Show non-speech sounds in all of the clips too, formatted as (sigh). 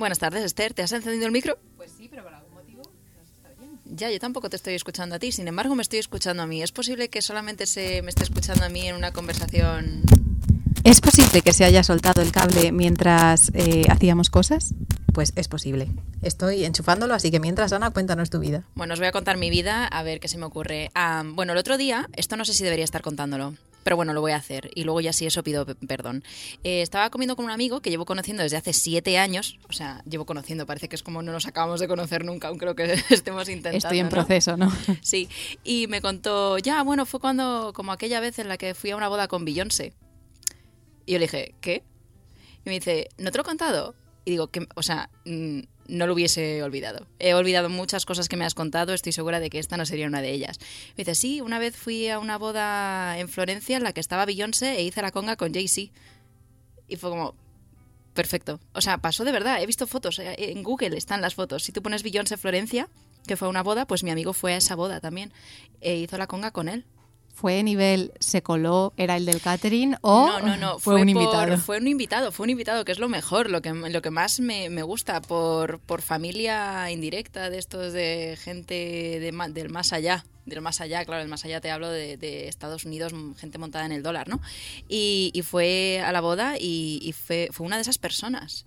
Buenas tardes, Esther. ¿Te has encendido el micro? Pues sí, pero por algún motivo no se está oyendo. Ya, yo tampoco te estoy escuchando a ti, sin embargo me estoy escuchando a mí. ¿Es posible que solamente se me esté escuchando a mí en una conversación? ¿Es posible que se haya soltado el cable mientras eh, hacíamos cosas? Pues es posible. Estoy enchufándolo, así que mientras, Ana, cuéntanos tu vida. Bueno, os voy a contar mi vida, a ver qué se me ocurre. Ah, bueno, el otro día, esto no sé si debería estar contándolo, pero bueno, lo voy a hacer y luego ya si eso pido pe- perdón. Eh, estaba comiendo con un amigo que llevo conociendo desde hace siete años, o sea, llevo conociendo, parece que es como no nos acabamos de conocer nunca, aún creo que (laughs) estemos intentando. Estoy en ¿no? proceso, ¿no? Sí, y me contó, ya, bueno, fue cuando, como aquella vez en la que fui a una boda con Beyoncé. Y yo le dije, ¿qué? Y me dice, ¿no te lo he contado? Y digo, que, o sea, mm, no lo hubiese olvidado. He olvidado muchas cosas que me has contado, estoy segura de que esta no sería una de ellas. Me dice, sí, una vez fui a una boda en Florencia en la que estaba Beyoncé e hice la conga con Jay-Z. Y fue como, perfecto. O sea, pasó de verdad, he visto fotos, eh, en Google están las fotos. Si tú pones Beyoncé Florencia, que fue una boda, pues mi amigo fue a esa boda también e hizo la conga con él. ¿Fue nivel se coló, era el del catering o no, no, no. fue, un por- invitado? Fue un invitado, fue un invitado, que es lo mejor, lo que, lo que más me, me gusta por, por familia indirecta de estos de gente de, del más allá. Del más allá, claro, del más allá te hablo de, de Estados Unidos, gente montada en el dólar, ¿no? Y, y fue a la boda y, y fue, fue una de esas personas.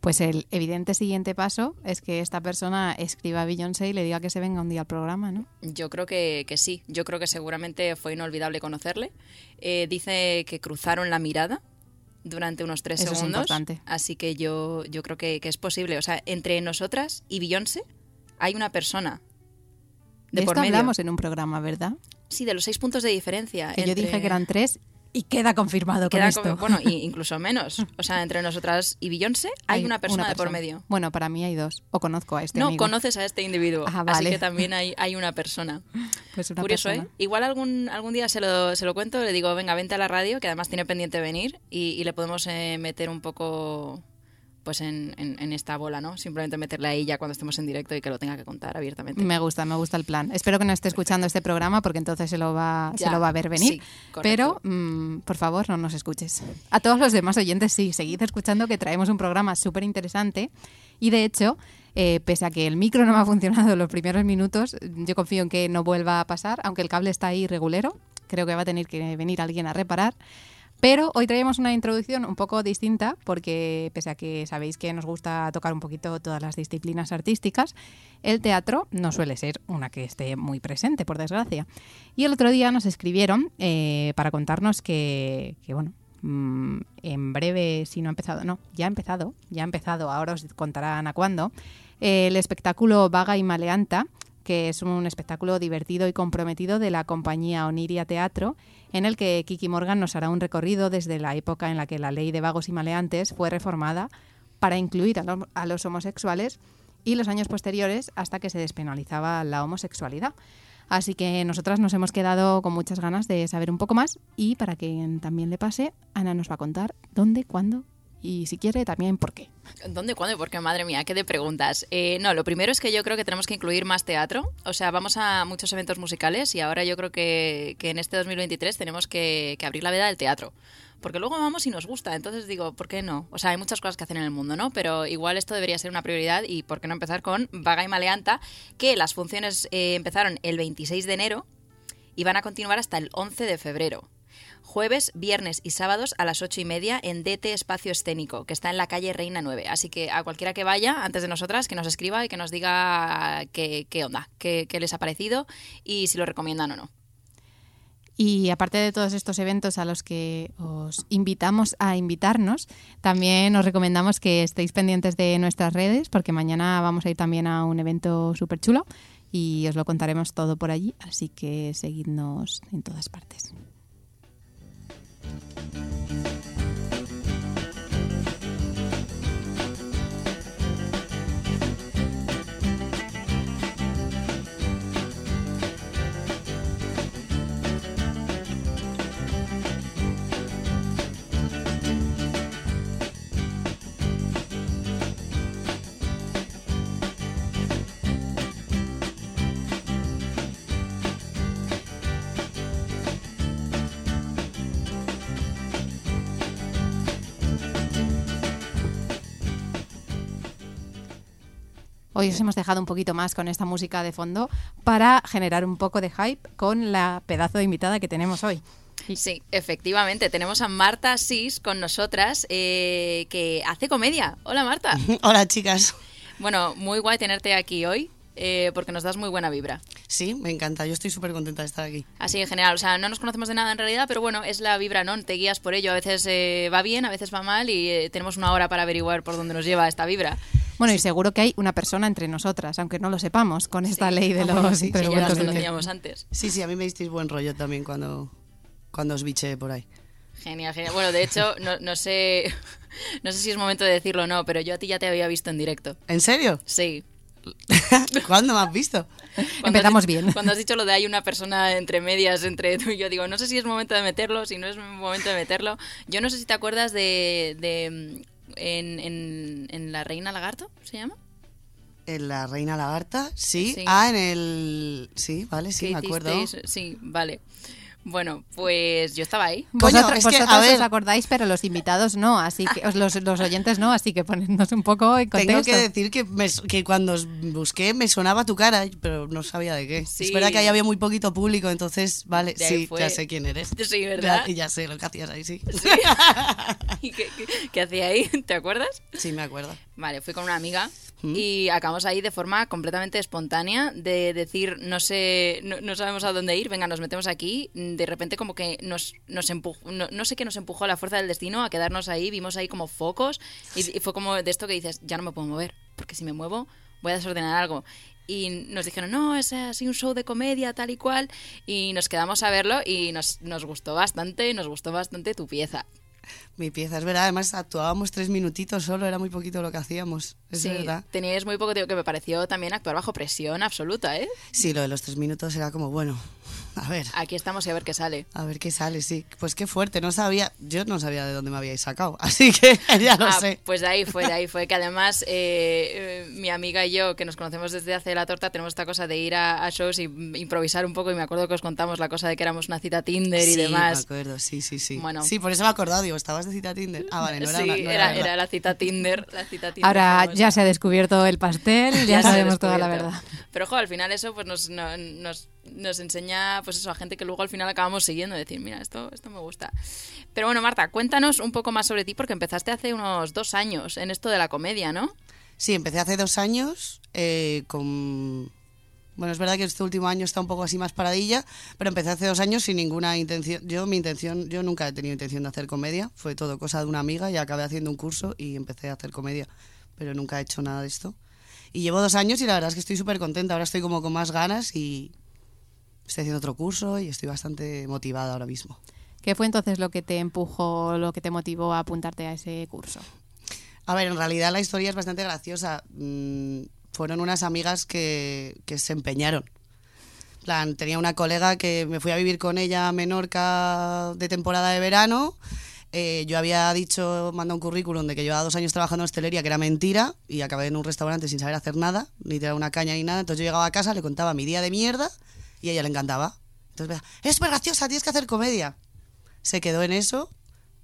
Pues el evidente siguiente paso es que esta persona escriba a Beyoncé y le diga que se venga un día al programa, ¿no? Yo creo que, que sí, yo creo que seguramente fue inolvidable conocerle. Eh, dice que cruzaron la mirada durante unos tres Eso es segundos. importante. Así que yo, yo creo que, que es posible. O sea, entre nosotras y Beyoncé hay una persona. De De por esto medio. hablamos en un programa, ¿verdad? Sí, de los seis puntos de diferencia. Que yo dije que eran tres y queda confirmado con queda esto. Bueno, y (laughs) incluso menos. O sea, entre nosotras y Beyoncé hay, una, persona de por medio. Bueno, para mí hay dos. O conozco a este no amigo. conoces a este individuo. Ah, Así que también hay, hay una persona. Pues una Curioso, persona. ¿eh? Igual algún, algún día se lo, se lo cuento, le digo, venga, vente a la radio, que además tiene pendiente venir, y, y le podemos eh, meter un poco pues en, en- en esta bola, ¿no? Simplemente meterle ahí ya cuando estemos en directo y que lo tenga que contar abiertamente. Me gusta, me gusta el plan. Espero que no esté escuchando este programa porque entonces se lo va, se Ya, lo va a ver venir. sí. Pero, mm, por favor, no nos escuches. A todos los demás oyentes, sí, seguid escuchando que traemos un programa súper interesante. Y de hecho, eh, pese a que el micro no me ha funcionado los primeros minutos, yo confío en que no vuelva a pasar, aunque el cable está ahí regulero. Creo que va a tener que venir alguien a reparar. Pero hoy traemos una introducción un poco distinta porque pese a que sabéis que nos gusta tocar un poquito todas las disciplinas artísticas, el teatro no suele ser una que esté muy presente, por desgracia. Y el otro día nos escribieron eh, para contarnos que, bueno, mm, en breve, si no ha empezado, no, ya ha empezado, ya ha empezado, ahora os contarán a cuándo, el espectáculo Vaga y Maleanta, que es un espectáculo divertido y comprometido de la compañía Oniria Teatro, en el que Kiki Morgan nos hará un recorrido desde la época en la que la ley de vagos y maleantes fue reformada para incluir a, lo- a los homosexuales y los años posteriores hasta que se despenalizaba la homosexualidad. Así que nosotras nos hemos quedado con muchas ganas de saber un poco más y para que también le pase, Ana nos va a contar dónde, cuándo y si quiere también por qué. ¿Dónde, cuándo y por qué? Madre mía, qué de preguntas. Eh, no, lo primero es que yo creo que tenemos que incluir más teatro. O sea, vamos a muchos eventos musicales y ahora yo creo que, que en este 2023 tenemos que, abrir la veda del teatro. Porque luego vamos y nos gusta. Entonces digo, ¿por qué no? O sea, hay muchas cosas que hacer en el mundo, ¿no? Pero igual esto debería ser una prioridad y ¿por qué no empezar con Vaga y Maleanta? Que las funciones eh, empezaron el 26 de enero y van a continuar hasta el 11 de febrero. Jueves, viernes y sábados a las ocho y media en DT Espacio Escénico, que está en la calle Reina 9. Así que a cualquiera que vaya, antes de nosotras, que nos escriba y que nos diga qué, onda, qué, qué les ha parecido y si lo recomiendan o no. Y aparte de todos estos eventos a los que os invitamos a invitarnos, también os recomendamos que estéis pendientes de nuestras redes, porque mañana vamos a ir también a un evento súper chulo y os lo contaremos todo por allí, así que seguidnos en todas partes. Música Hoy os hemos dejado un poquito más con esta música de fondo para generar un poco de hype con la pedazo de invitada que tenemos hoy. Sí, efectivamente. Tenemos a Marta Sis con nosotras, eh, que hace comedia. Hola, Marta. (laughs) Hola, chicas. Bueno, muy guay tenerte aquí hoy. Eh, porque nos das muy buena vibra. Sí, me encanta. Yo estoy súper contenta de estar aquí. Así en general. O sea, no nos conocemos de nada en realidad, pero bueno, es la vibra, ¿no? Te guías por ello. A veces eh, va bien, a veces va mal y eh, tenemos una hora para averiguar por dónde nos lleva esta vibra. Bueno, y seguro que hay una persona entre nosotras, aunque no lo sepamos, con esta ley de Ah, los bueno, sí, ya nos conocíamos antes. Sí, sí, a mí me disteis buen rollo también cuando, cuando os biché por ahí. Genial, genial. Bueno, de hecho, no, no sé (laughs) no sé si es momento de decirlo o no, pero yo a ti ya te había visto en directo. ¿En serio? Sí. (laughs) ¿Cuándo me has visto? Empezamos has dicho- bien. Cuando has dicho lo de hay una persona entre medias entre tú y yo, digo, no sé si es momento de meterlo, si no es momento de meterlo. Yo no sé si te acuerdas de... de mm, en, en, en La Reina Lagarto, ¿se llama? ¿En la Reina Lagarta? Sí. Sí. Ah, en el... Sí, vale, sí, ¿Qué me acuerdo. Sí, vale. Bueno, pues yo estaba ahí. Coño, Vosotros, es que, a vosotros ver- os acordáis, pero los invitados no, así que os- los, los oyentes no, así que ponednos un poco en contexto. Tengo que decir que, me- que cuando os busqué me sonaba tu cara, pero no sabía de qué. Sí. Es verdad que ahí había muy poquito público, entonces, vale, ahí sí, fue. ya sé quién eres. Sí, ¿verdad? Ya, y ya sé lo que hacías ahí, sí. Sí. (laughs) ¿Y qué, qué- qué hacía ahí? ¿Te acuerdas? Sí, me acuerdo. Vale, fui con una amiga Y acabamos ahí de forma completamente espontánea de decir, no sé, no, sabemos a dónde ir, venga, nos metemos aquí. De repente como que nos, empujó, no, no sé qué nos empujó la fuerza del destino a quedarnos ahí, vimos ahí como focos y, y fue como de esto que dices, ya no me puedo mover, porque si me muevo voy a desordenar algo. Y nos dijeron, no, es así un show de comedia, tal y cual. Y nos quedamos a verlo y nos, nos gustó bastante, nos gustó bastante tu pieza. Mi pieza, es verdad. Además, actuábamos tres minutitos solo, era muy poquito lo que hacíamos. Es sí, verdad. teníais muy poco tiempo que me pareció también actuar bajo presión absoluta, ¿eh? Sí, lo de los tres minutos era como, bueno, a ver, Aquí estamos y a ver qué sale. a ver qué sale, sí. Pues qué fuerte, no sabía, yo no sabía de dónde me habíais sacado, (laughs) así que (laughs) ya lo Ah, sé. Pues de ahí fue, de ahí (laughs) fue que además eh, eh, mi amiga y yo, que nos conocemos desde hace la torta, tenemos esta cosa de ir a, a shows y improvisar un poco y me acuerdo que os contamos la cosa de que éramos una cita Tinder y sí, demás. me acuerdo, sí, sí, sí. Bueno. Sí, por eso me he acordado, digo, ¿estabas de cita Tinder? Ah, vale, no era sí, una- no era, la cita Tinder. La cita Tinder Ahora ya se ha descubierto el pastel, ya, Ya sabemos toda la verdad. Pero ojo, al final eso pues nos, no- nos, nos enseña pues eso a gente que luego al final acabamos siguiendo, decir, mira, esto, esto me gusta. Pero bueno, Marta, cuéntanos un poco más sobre ti porque empezaste hace unos dos años en esto de la comedia, ¿no? Sí, empecé hace dos años eh, con... Bueno, es verdad que este último año está un poco así más paradilla, pero empecé hace dos años sin ninguna intención. Yo, mi intención, yo nunca he tenido intención de hacer comedia, fue todo cosa de una amiga y acabé haciendo un curso y empecé a hacer comedia, pero nunca he hecho nada de esto. Y llevo dos años y la verdad es que estoy súper contenta, ahora estoy como con más ganas y estoy haciendo otro curso y estoy bastante motivada ahora mismo. ¿Qué fue entonces lo que te empujó, lo que te motivó a apuntarte a ese curso? A ver, en realidad la historia es bastante graciosa. Mm, fueron unas amigas que, que se empeñaron. Plan, tenía una colega que me fui a vivir con ella a Menorca de temporada de verano. Eh, yo había dicho, mandado un currículum de que llevaba dos años trabajando en hostelería, que era mentira, y acabé en un restaurante sin saber hacer nada, ni tirar una caña ni nada. Entonces yo llegaba a casa, le contaba mi día de mierda y a ella le encantaba. Entonces, es súper graciosa, tienes que hacer comedia. Se quedó en eso,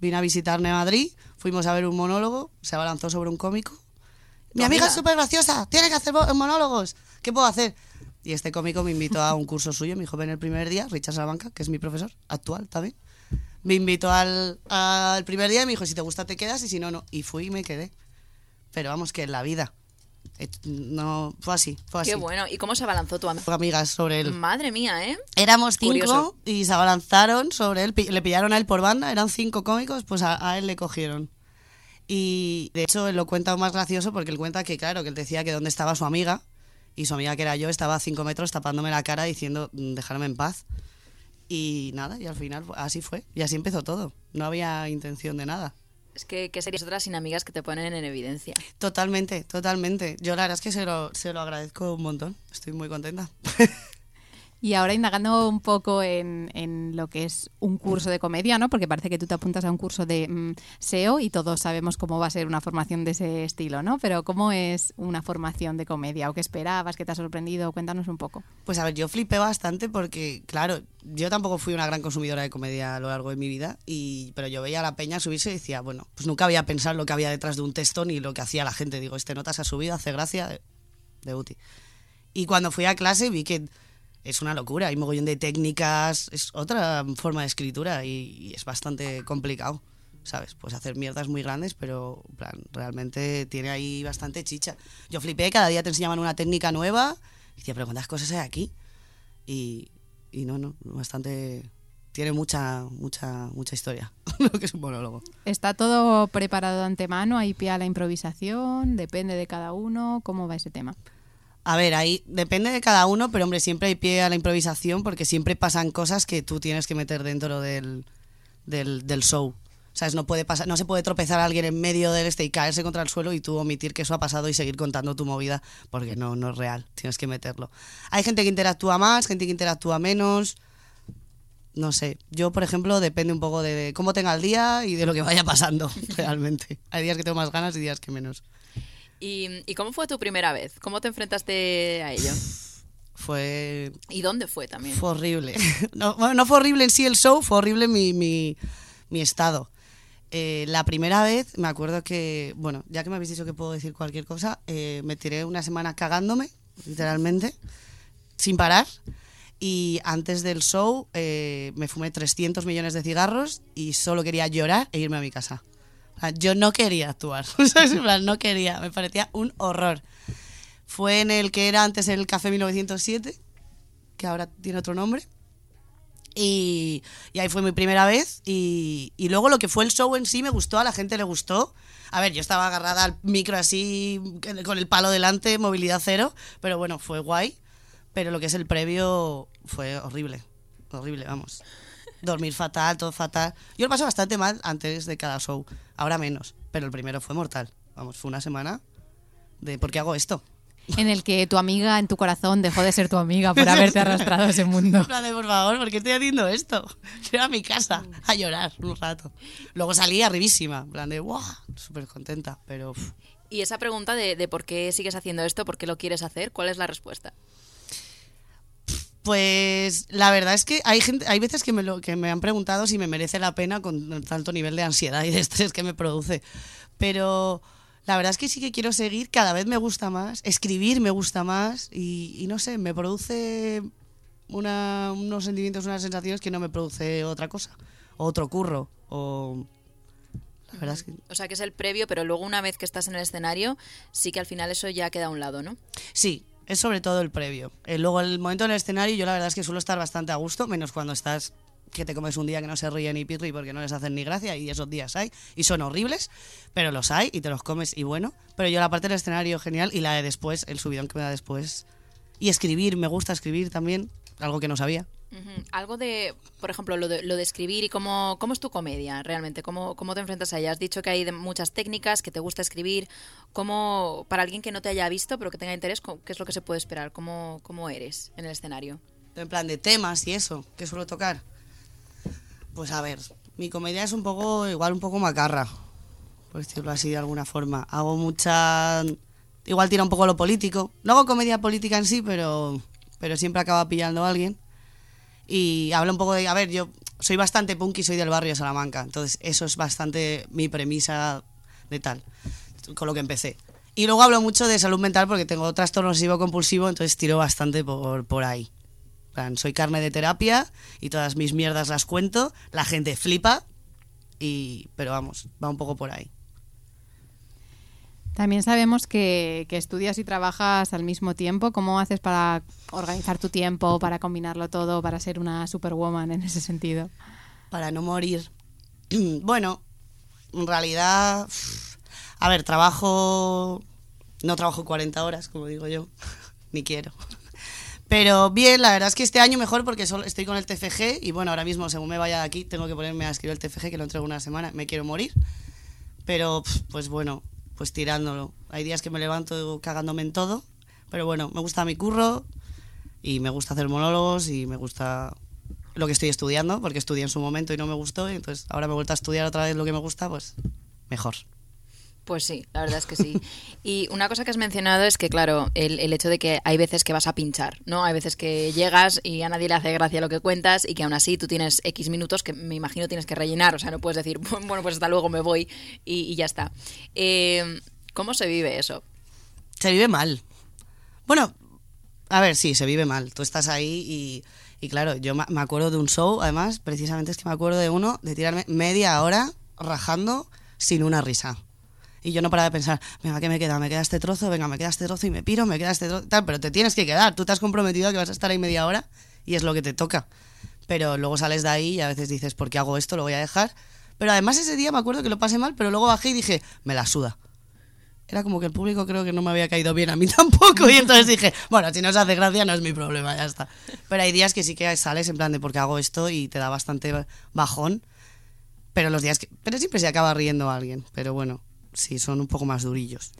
vino a visitarme a Madrid, fuimos a ver un monólogo, se abalanzó sobre un cómico. Mi amiga amiga. es súper graciosa, tiene que hacer mo- monólogos, ¿qué puedo hacer? Y este cómico me invitó a un curso suyo, me dijo, ven el primer día, Richard Salamanca, que es mi profesor actual también. Me invitó al, al primer día y me dijo, si te gusta te quedas y si no, no. Y fui y me quedé. Pero vamos, que en la vida. Eh, No, fue así, fue así. Qué bueno. ¿Y cómo se abalanzó tu amigas sobre él. Madre mía, ¿eh? Éramos cinco Curioso. y se abalanzaron sobre él, le pillaron a él por banda, eran cinco cómicos, pues a, a él le cogieron. Y de hecho él lo cuenta más gracioso porque él cuenta que, claro, que él decía que dónde estaba su amiga y su amiga que era yo estaba a cinco metros tapándome la cara diciendo "Mm, dejarme en paz. Y nada, y al final así fue. Y así empezó todo. No había intención de nada. Es que, ¿qué serías otras sin amigas que te ponen en evidencia? Totalmente, totalmente. Yo la verdad es que se lo, se lo agradezco un montón. Estoy muy contenta. (laughs) Y ahora indagando un poco en, en, lo que es un curso de comedia, ¿no? Porque parece que tú te apuntas a un curso de mm, SEO y todos sabemos cómo va a ser una formación de ese estilo, ¿no? Pero ¿cómo es una formación de comedia? ¿O qué esperabas? ¿Qué te ha sorprendido? Cuéntanos un poco. Pues a ver, yo flipé bastante porque, claro, yo tampoco fui una gran consumidora de comedia a lo largo de mi vida, y, pero yo veía a la peña subirse y decía, bueno, pues nunca había pensado lo que había detrás de un texto ni lo que hacía la gente. Digo, este nota se ha subido, hace gracia, de, de útil. Y cuando fui a clase vi que es una locura, hay mogollón de técnicas, es otra forma de escritura y, es bastante complicado, ¿sabes? Pues hacer mierdas muy grandes, pero plan, realmente tiene ahí bastante chicha. Yo flipé, cada día te enseñaban una técnica nueva y decía, pero ¿cuántas cosas hay aquí? Y, y no, no, bastante... Tiene mucha, mucha, mucha historia, (laughs) lo que es un monólogo. ¿Está todo preparado de antemano? ¿Hay pie a la improvisación? ¿Depende de cada uno? ¿Cómo va ese tema? A ver, ahí depende de cada uno, pero hombre, siempre hay pie a la improvisación porque siempre pasan cosas que tú tienes que meter dentro del, del, del show. ¿Sabes? No, puede pasar, no se puede tropezar a alguien en medio del este y caerse contra el suelo y tú omitir que eso ha pasado y seguir contando tu movida porque no, no es real. Tienes que meterlo. Hay gente que interactúa más, gente que interactúa menos. No sé. Yo, por ejemplo, depende un poco de cómo tenga el día y de lo que vaya pasando (laughs) realmente. Hay días que tengo más ganas y días que menos. ¿Y, ¿Y, cómo fue tu primera vez? ¿Cómo te enfrentaste a ello? (sighs) Fue... ¿Y dónde fue también? Fue horrible. (laughs) No, bueno, no fue horrible en sí el show, fue horrible mi, mi, mi estado. Eh, la primera vez, me acuerdo que, bueno, ya que me habéis dicho que puedo decir cualquier cosa, eh, me tiré una semana cagándome, literalmente, sin parar. Y antes del show eh, me fumé 300 millones de cigarros y solo quería llorar e irme a mi casa. Yo no quería actuar, (laughs) no quería, me parecía un horror. Fue en el que era antes el Café 1907, que ahora tiene otro nombre. Y, y ahí fue mi primera vez. Y, y, luego lo que fue el show en sí me gustó, a la gente le gustó. A ver, yo estaba agarrada al micro así, con el palo delante, movilidad cero, pero bueno, fue guay. Pero lo que es el previo fue horrible, horrible, vamos dormir fatal, todo fatal. Yo lo paso bastante mal antes de cada show, ahora menos, pero el primero fue mortal. Vamos, fue una semana de ¿por qué hago esto? En el que tu amiga en tu corazón dejó de ser tu amiga por haberte arrastrado a ese mundo. (laughs) Por favor, ¿por qué estoy haciendo esto? (laughs) Quiero a mi casa a llorar un rato. Luego salí arribísima, en plan de, ¡wow! Súper contenta, pero... Uf. Y esa pregunta de, de por qué sigues haciendo esto, por qué lo quieres hacer, ¿cuál es la respuesta? Pues la verdad es que hay gente, hay veces que me, lo, que me han preguntado si me merece la pena con tanto nivel de ansiedad y de estrés que me produce. Pero la verdad es que sí que quiero seguir, cada vez me gusta más, escribir me gusta más y, y no sé, me produce una, unos sentimientos, unas sensaciones que no me produce otra cosa, o otro curro, o... La verdad es que... O sea, que es el previo, pero luego una vez que estás en el escenario, sí que al final eso ya queda a un lado, ¿no? Sí, es sobre todo el previo. Eh, luego el momento en el escenario yo la verdad es que suelo estar bastante a gusto, menos cuando estás que te comes un día que no se ríe ni pirri porque no les hacen ni gracia y esos días hay y son horribles, pero los hay y te los comes y bueno, pero yo la parte del escenario genial y la de después, el subidón que me da después y escribir, me gusta escribir también, algo que no sabía. Uh -huh. Algo de, por ejemplo, lo de, lo de escribir y cómo, cómo es tu comedia realmente, cómo, cómo te enfrentas a ella. Has dicho que hay muchas técnicas, que te gusta escribir. ¿Cómo, para alguien que no te haya visto pero que tenga interés, qué es lo que se puede esperar? ¿Cómo, cómo eres en el escenario? En plan de temas y eso, que suelo tocar. Pues a ver, mi comedia es un poco, igual un poco macarra, por decirlo así de alguna forma. Hago mucha... Igual tira un poco lo político. No hago comedia política en sí, pero, pero siempre acaba pillando a alguien y habla un poco de, a ver, yo soy bastante punk y soy del barrio de Salamanca, entonces eso es bastante mi premisa de tal, con lo que empecé. Y luego hablo mucho de salud mental porque tengo trastorno obsesivo compulsivo, entonces tiro bastante por, por ahí. Soy carne de terapia y todas mis mierdas las cuento, la gente flipa, y, pero vamos, va un poco por ahí. También sabemos que, estudias y trabajas al mismo tiempo. ¿Cómo haces para organizar tu tiempo, para combinarlo todo, para ser una superwoman en ese sentido? Para no morir. (clears throat) Bueno, en realidad, a ver, trabajo, no trabajo 40 horas, como digo yo, (laughs) ni quiero. Pero bien, la verdad es que este año mejor porque solo estoy con el TFG y bueno, ahora mismo según me vaya de aquí tengo que ponerme a escribir el TFG que lo entrego una semana, me quiero morir. Pero pues bueno, pues tirándolo. Hay días que me levanto cagándome en todo, pero bueno, me gusta mi curro y me gusta hacer monólogos y me gusta lo que estoy estudiando, porque estudié en su momento y no me gustó, y entonces ahora me he vuelto a estudiar otra vez lo que me gusta, pues mejor. Pues sí, la verdad es que sí. Y una cosa que has mencionado es que, claro, el, hecho de que hay veces que vas a pinchar, ¿no? Hay veces que llegas y a nadie le hace gracia lo que cuentas y que aún así tú tienes X minutos que me imagino tienes que rellenar, o sea, no puedes decir, (laughs) bueno, pues hasta luego me voy y, ya está. Eh, ¿Cómo se vive eso? Se vive mal. Bueno, a ver, sí, se vive mal. Tú estás ahí y claro, yo me acuerdo de un show, además, precisamente es que me acuerdo de uno, de tirarme media hora rajando sin una risa. Y yo no paraba de pensar, venga, ¿qué me queda? Me queda este trozo, venga, me queda este trozo y me piro, me queda este trozo, tal, pero te tienes que quedar. Tú te has comprometido a que vas a estar ahí media hora y es lo que te toca. Pero luego sales de ahí y a veces dices, ¿por qué hago esto? Lo voy a dejar. Pero además ese día me acuerdo que lo pasé mal, pero luego bajé y dije, me la suda. Era como que el público creo que no me había caído bien a mí (laughs) tampoco. Y entonces dije, bueno, si no se hace gracia no es mi problema, ya está. Pero hay días que sí que sales en plan de por qué hago esto y te da bastante bajón. Pero los días que... Pero siempre se acaba riendo alguien. Pero bueno, sí, son un poco más durillos.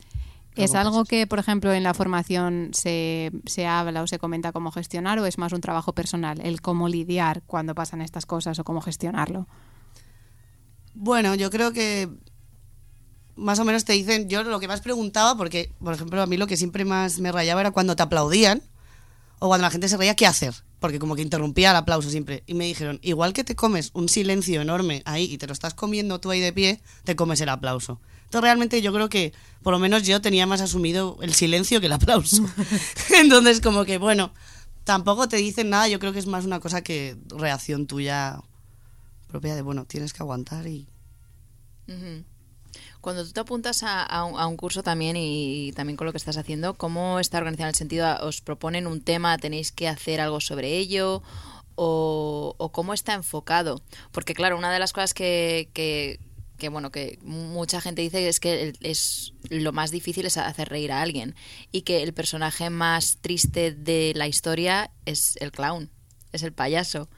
¿Es algo que, por ejemplo, en la formación se, se, habla o se comenta cómo gestionar o es más un trabajo personal, el cómo lidiar cuando pasan estas cosas o cómo gestionarlo? Bueno, yo creo que más o menos te dicen, yo lo que más preguntaba, porque, por ejemplo, a mí lo que siempre más me rayaba era cuando te aplaudían o cuando la gente se reía, ¿qué hacer? Porque como que interrumpía el aplauso siempre. Y me dijeron, igual que te comes un silencio enorme ahí y te lo estás comiendo tú ahí de pie, te comes el aplauso. Entonces realmente yo creo que por lo menos yo tenía más asumido el silencio que el aplauso. (laughs) Entonces como que bueno, tampoco te dicen nada, yo creo que es más una cosa que reacción tuya propia de bueno, tienes que aguantar y... Uh -huh. Cuando tú te apuntas a, a, un, a, un, curso también y, también con lo que estás haciendo, ¿cómo está organizado en el sentido? ¿Os proponen un tema, tenéis que hacer algo sobre ello? O, o cómo está enfocado? Porque claro, una de las cosas que, que que bueno que mucha gente dice es que es lo más difícil es hacer reír a alguien y que el personaje más triste de la historia es el clown es el payaso.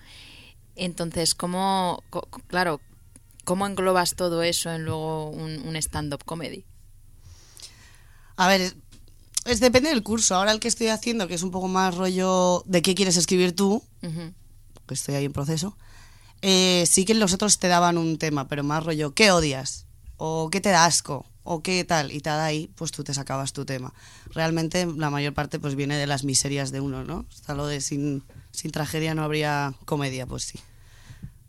Entonces cómo claro cómo englobas todo eso en luego un, un stand-up comedy a ver es depende del curso. Ahora el que estoy haciendo que es un poco más rollo de qué quieres escribir tú uh -huh. que estoy ahí en proceso eh, sí que los otros te daban un tema, pero más rollo, ¿qué odias? ¿O qué te da asco? ¿O qué tal? Y tal ahí, pues tú te sacabas tu tema. Realmente la mayor parte pues viene de las miserias de uno, ¿no? Está lo de sin, sin tragedia no habría comedia, pues sí.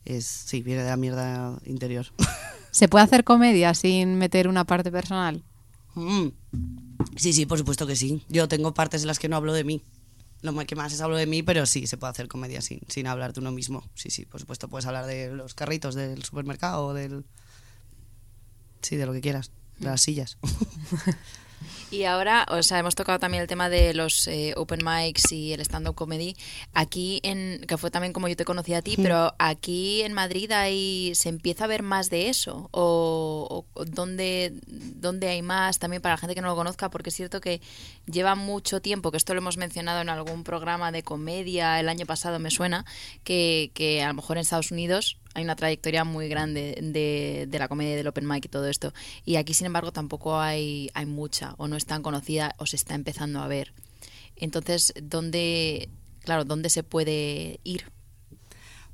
Es, sí, viene de la mierda interior. (laughs) ¿Se puede hacer comedia sin meter una parte personal? Mm. Sí, sí, por supuesto que sí. Yo tengo partes en las que no hablo de mí lo que más es hablo de mí, pero sí, se puede hacer comedia sin, sin hablar de uno mismo. Sí, sí, por supuesto, puedes hablar de los carritos del supermercado del... Sí, de lo que quieras, de las sillas. (laughs) Y ahora, o sea, hemos tocado también el tema de los eh, open mics y el stand-up comedy. Aquí, en, que fue también como yo te conocí a ti, sí. pero aquí en Madrid hay, se empieza a ver más de eso. ¿O, o dónde, dónde hay más también para la gente que no lo conozca? Porque es cierto que lleva mucho tiempo, que esto lo hemos mencionado en algún programa de comedia el año pasado, me suena, que, que a lo mejor en Estados Unidos hay una trayectoria muy grande de, de, la comedia del open mic y todo esto. Y aquí, sin embargo, tampoco hay, hay mucha, o no es tan conocida, o se está empezando a ver. Entonces, ¿dónde, claro, dónde se puede ir?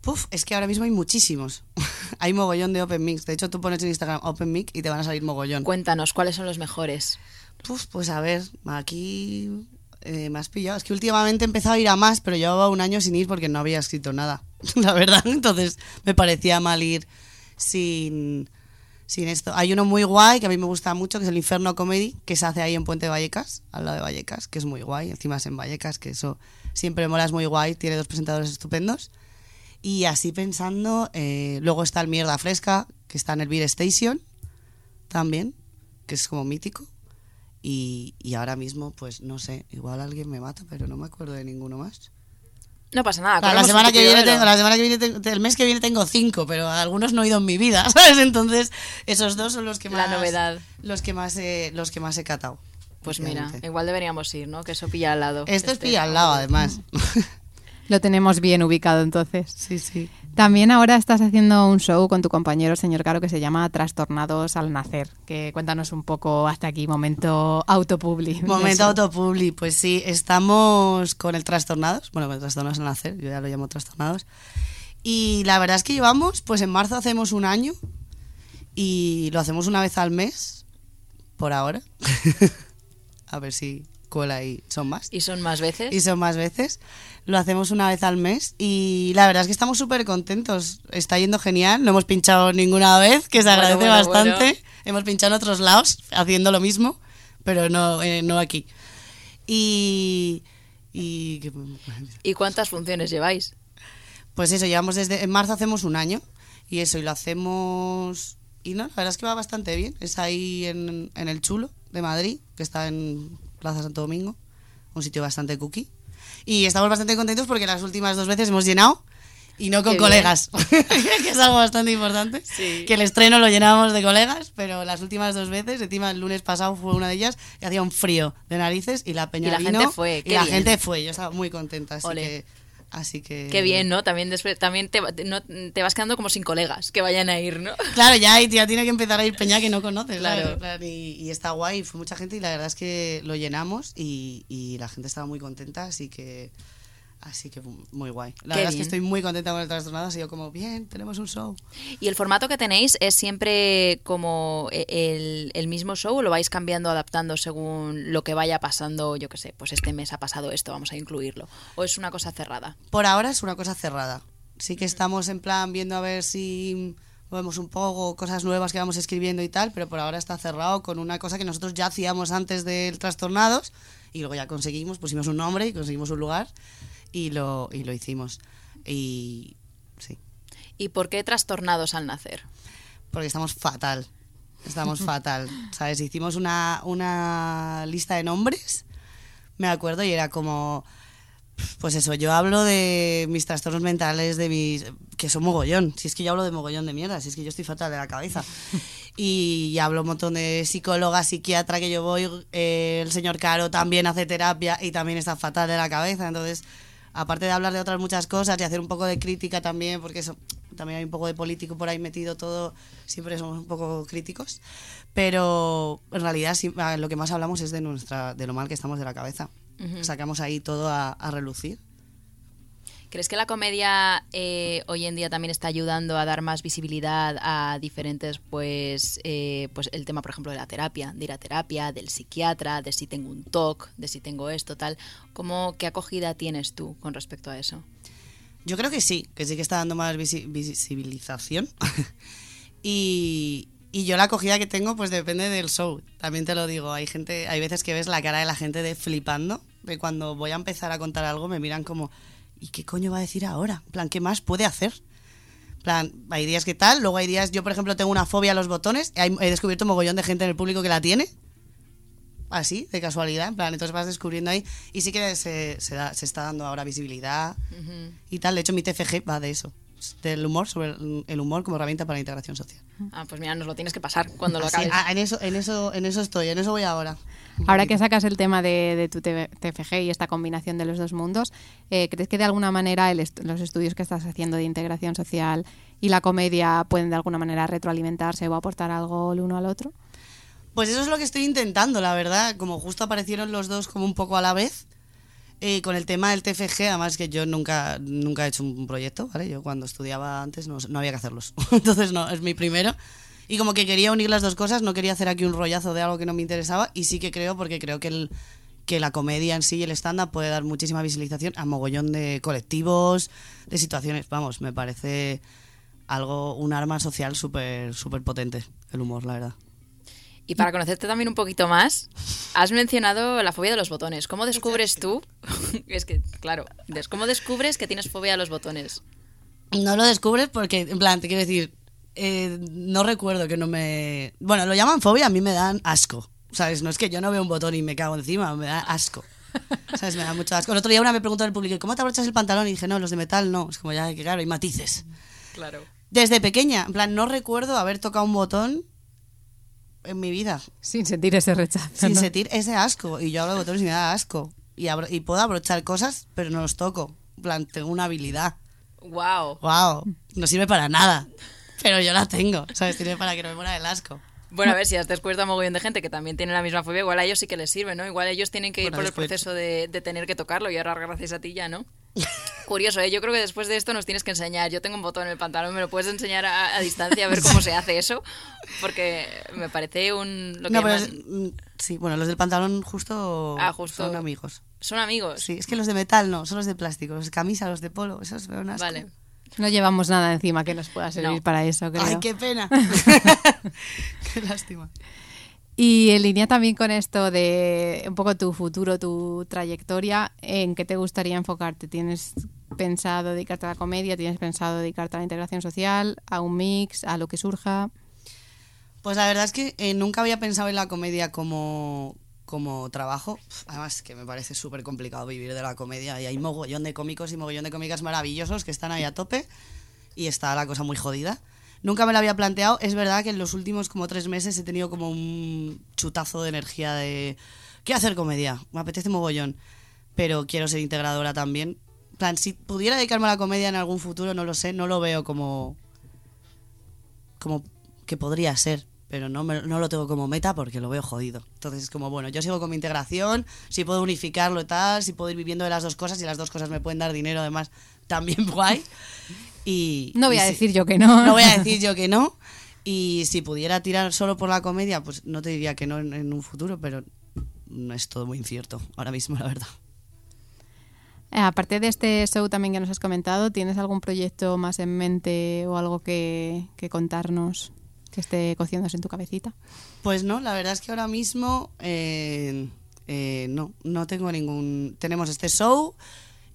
Puf, es que ahora mismo hay muchísimos. (laughs) hay mogollón de open mix. De hecho, tú pones en Instagram open mic y te van a salir mogollón. Cuéntanos, ¿cuáles son los mejores? Puf, pues a ver, aquí eh, me has pillado. Es que últimamente he empezado a ir a más, pero llevaba un año sin ir porque no había escrito nada, (laughs) la verdad. Entonces me parecía mal ir sin, sin esto. Hay uno muy guay que a mí me gusta mucho, que es el Inferno Comedy, que se hace ahí en Puente Vallecas, al lado de Vallecas, que es muy guay. Encima es en Vallecas, que eso siempre mola, es muy guay. Tiene dos presentadores estupendos. Y así pensando, eh, luego está el Mierda Fresca, que está en el Beer Station, también, que es como mítico. Y, y, ahora mismo, pues no sé, igual alguien me mata, pero no me acuerdo de ninguno más. No pasa nada. Claro, la, semana que viene tengo, la semana que viene tengo, el mes que viene tengo cinco, pero algunos no he ido en mi vida, (laughs) ¿sabes? Entonces, esos dos son los que más. La novedad. Los que más he, los que más he catado. Pues mira, igual deberíamos ir, ¿no? Que eso pilla al lado. Esto es Este- pilla al lado, además. Lo tenemos bien ubicado entonces. sí, sí. También ahora estás haciendo un show con tu compañero, señor Caro, que se llama Trastornados al Nacer. Que cuéntanos un poco hasta aquí, momento autopubli. (laughs) Momento autopubli, pues sí, estamos con el Trastornados, bueno, con el Trastornados en Nacer, yo ya lo llamo Trastornados. Y la verdad es que llevamos, pues en marzo hacemos un año y lo hacemos una vez al mes, por ahora. (laughs) A ver si cuela y son más. ¿Y son más veces? Y son más veces. Lo hacemos una vez al mes y la verdad es que estamos súper contentos. Está yendo genial. No hemos pinchado ninguna vez, que se Bueno, agradece bueno, bastante. bueno. Hemos pinchado en otros lados haciendo lo mismo, pero no, eh, no aquí. Y. y. ¿Y cuántas funciones lleváis? pues eso, llevamos desde. En marzo hacemos un año y eso, y lo hacemos. Y no, la verdad es que va bastante bien. Es ahí en, en el Chulo de Madrid, que está en Plaza Santo Domingo, un sitio bastante cookie. Y estamos bastante contentos porque las últimas dos veces hemos llenado y no con Qué colegas, (laughs) que es algo bastante importante. Sí. Que el estreno lo llenábamos de colegas, pero las últimas dos veces, encima el lunes pasado fue una de ellas, y hacía un frío de narices y la peña Y la vino, gente fue, Y la bien. gente fue, yo estaba muy contenta, así Ole. que... Así que... Qué bien, ¿no? También, después, también te, no- te vas quedando como sin colegas que vayan a ir, ¿no? Claro, ya, ya tiene que empezar a ir peña que no conoces, Claro. claro. claro, y, y está guay, fue mucha gente y la verdad es que lo llenamos y, y la gente estaba muy contenta, así que así que muy guay. La Qué verdad es bien. que estoy muy contenta con el trastornado, ha sido como, bien, tenemos un show. ¿Y el formato que tenéis es siempre como e- el, el mismo show o lo vais cambiando, adaptando según lo que vaya pasando? Yo qué sé, pues este mes ha pasado esto, vamos a incluirlo. ¿O es una cosa cerrada? Por ahora es una cosa cerrada. Sí que estamos en plan viendo a ver si movemos un poco cosas nuevas que vamos escribiendo y tal, pero por ahora está cerrado con una cosa que nosotros ya hacíamos antes del Trastornados y luego ya conseguimos, pusimos un nombre y conseguimos un lugar y lo, y lo hicimos. Y sí, ¿Y por qué trastornados al nacer? porque estamos fatal. Estamos (laughs) fatal. ¿Sabes? Hicimos una, una lista de nombres, me acuerdo, y era como. Pues eso, yo hablo de mis trastornos mentales, de mis. que son mogollón. Si es que yo hablo de mogollón de mierda, si es que yo estoy fatal de la cabeza. (laughs) Y, y hablo un montón de psicóloga, psiquiatra que yo voy. eh, el señor Caro también hace terapia y también está fatal de la cabeza. Entonces, aparte de hablar de otras muchas cosas y hacer un poco de crítica también, porque eso también hay un poco de político por ahí metido todo, siempre somos un poco críticos. Pero en realidad sí, lo que más hablamos es de nuestra de lo mal que estamos de la cabeza. Sacamos ahí todo a, a relucir. ¿Crees que la comedia eh, hoy en día también está ayudando a dar más visibilidad a diferentes, pues, eh, pues el tema, por ejemplo, de la terapia, de ir a terapia, del psiquiatra, de si tengo un TOC, de si tengo esto, tal? ¿Cómo, ¿Qué acogida tienes tú con respecto a eso? Yo creo que sí, que sí que está dando más visi- visibilización. (laughs) y, y yo la acogida que tengo, pues depende del show. También te lo digo, hay gente, hay veces que ves la cara de la gente de flipando, de cuando voy a empezar a contar algo me miran como, ¿y qué coño va a decir ahora? En plan, ¿qué más puede hacer? En plan, hay días que tal, luego hay días, yo por ejemplo tengo una fobia a los botones, he descubierto un mogollón de gente en el público que la tiene, así, de casualidad, en plan, entonces vas descubriendo ahí, y sí que se, se, da- se está dando ahora visibilidad y tal, de hecho mi TFG va de eso, del humor, sobre el- humor como herramienta para la integración social. Ah, pues mira, nos lo tienes que pasar cuando lo Así, acabes. ah, en, eso, en, eso, en eso estoy, en eso voy ahora. Ahora que sacas el tema de, de tu TFG y esta combinación de los dos mundos, eh, ¿crees que de alguna manera el est- los estudios que estás haciendo de integración social y la comedia pueden de alguna manera retroalimentarse o aportar algo el uno al otro? Pues eso es lo que estoy intentando, la verdad. Como justo aparecieron los dos como un poco a la vez. Eh, con el tema del TFG, además que yo nunca, nunca he hecho un proyecto, ¿vale? Yo cuando estudiaba antes no, no había que hacerlos. (laughs) Entonces no, es mi primero. Y como que quería unir las dos cosas, no quería hacer aquí un rollazo de algo que no me interesaba. Y sí que creo, porque creo que, el, que la comedia en sí y el stand-up puede dar muchísima visibilización a mogollón de colectivos, de situaciones. Vamos, me parece algo, un arma social súper potente, el humor, la verdad. Y para conocerte también un poquito más, has mencionado la fobia de los botones. ¿Cómo descubres tú? (laughs) es que, claro, ¿cómo descubres que tienes fobia a los botones? No lo descubres porque, en plan, te quiero decir, eh, no recuerdo que no me... Bueno, lo llaman fobia, a mí me dan asco, ¿sabes? No es que yo no veo un botón y me cago encima, me da asco. ¿Sabes? Me da mucho asco. El otro día una me preguntó en el público, ¿cómo te abrochas el pantalón? Y dije, no, los de metal no. Es como ya, que claro, hay matices. Claro. Desde pequeña, en plan, no recuerdo haber tocado un botón en mi vida. Sin sentir ese rechazo. Sin ¿no? sentir ese asco. Y yo hablo de botones y me da asco. Y, abro- y puedo abrochar cosas, pero no los toco. En plan, tengo una habilidad. Wow. ¡Wow! No sirve para nada. Pero yo la tengo. ¿Sabes? Sirve para que no me muera el asco. Bueno, a ver, si has descubierto a mogollón de gente que también tiene la misma fobia, igual a ellos sí que les sirve, ¿no? Igual ellos tienen que ir Bueno, por el proceso de, de tener que tocarlo y ahora gracias a ti ya, ¿no? (laughs) Curioso, ¿eh? Yo creo que después de esto nos tienes que enseñar. Yo tengo un botón en el pantalón, ¿me lo puedes enseñar a, a distancia a ver cómo se hace eso? Porque me parece un... Lo que No, pero es- mm, sí, bueno, los del pantalón justo, Ah, justo. son amigos. Son amigos. Sí, es que los de metal no, son los de plástico. Los de camisa, los de polo, esos asco. Vale. No llevamos nada encima que nos pueda servir No. para eso, creo. Ay, qué pena. (laughs) (laughs) qué lástima. Y en línea también con esto de un poco tu futuro, tu trayectoria, ¿en qué te gustaría enfocarte? ¿Tienes pensado dedicarte a la comedia? ¿Tienes pensado dedicarte a la integración social? ¿A un mix? ¿A lo que surja? Pues la verdad es que eh, nunca había pensado en la comedia como, como trabajo. Además, que me parece súper complicado vivir de la comedia. Y hay mogollón de cómicos y mogollón de cómicas maravillosos que están ahí a tope. Y está la cosa muy jodida. Nunca me lo había planteado. Es verdad que en los últimos como tres meses he tenido como un chutazo de energía de... Quiero hacer comedia, me apetece mogollón. Pero quiero ser integradora también. Plan, si pudiera dedicarme a la comedia en algún futuro, no lo sé, no lo veo como como que podría ser, pero no, me- no lo tengo como meta porque lo veo jodido. Entonces es como, bueno, yo sigo con mi integración, si puedo unificarlo y tal, si puedo ir viviendo de las dos cosas y las dos cosas me pueden dar dinero además, (laughs) también guay. Y, No voy y a decir yo que no. No voy a (laughs) decir yo que no. Y si pudiera tirar solo por la comedia, pues no te diría que no en, en un futuro, pero no es todo muy incierto ahora mismo, la verdad. Eh, Aparte de este show también que nos has comentado, ¿tienes algún proyecto más en mente o algo que, que contarnos que esté cociéndose en tu cabecita? Pues no, la verdad es que ahora mismo eh, eh, no, no tengo ningún... Tenemos este show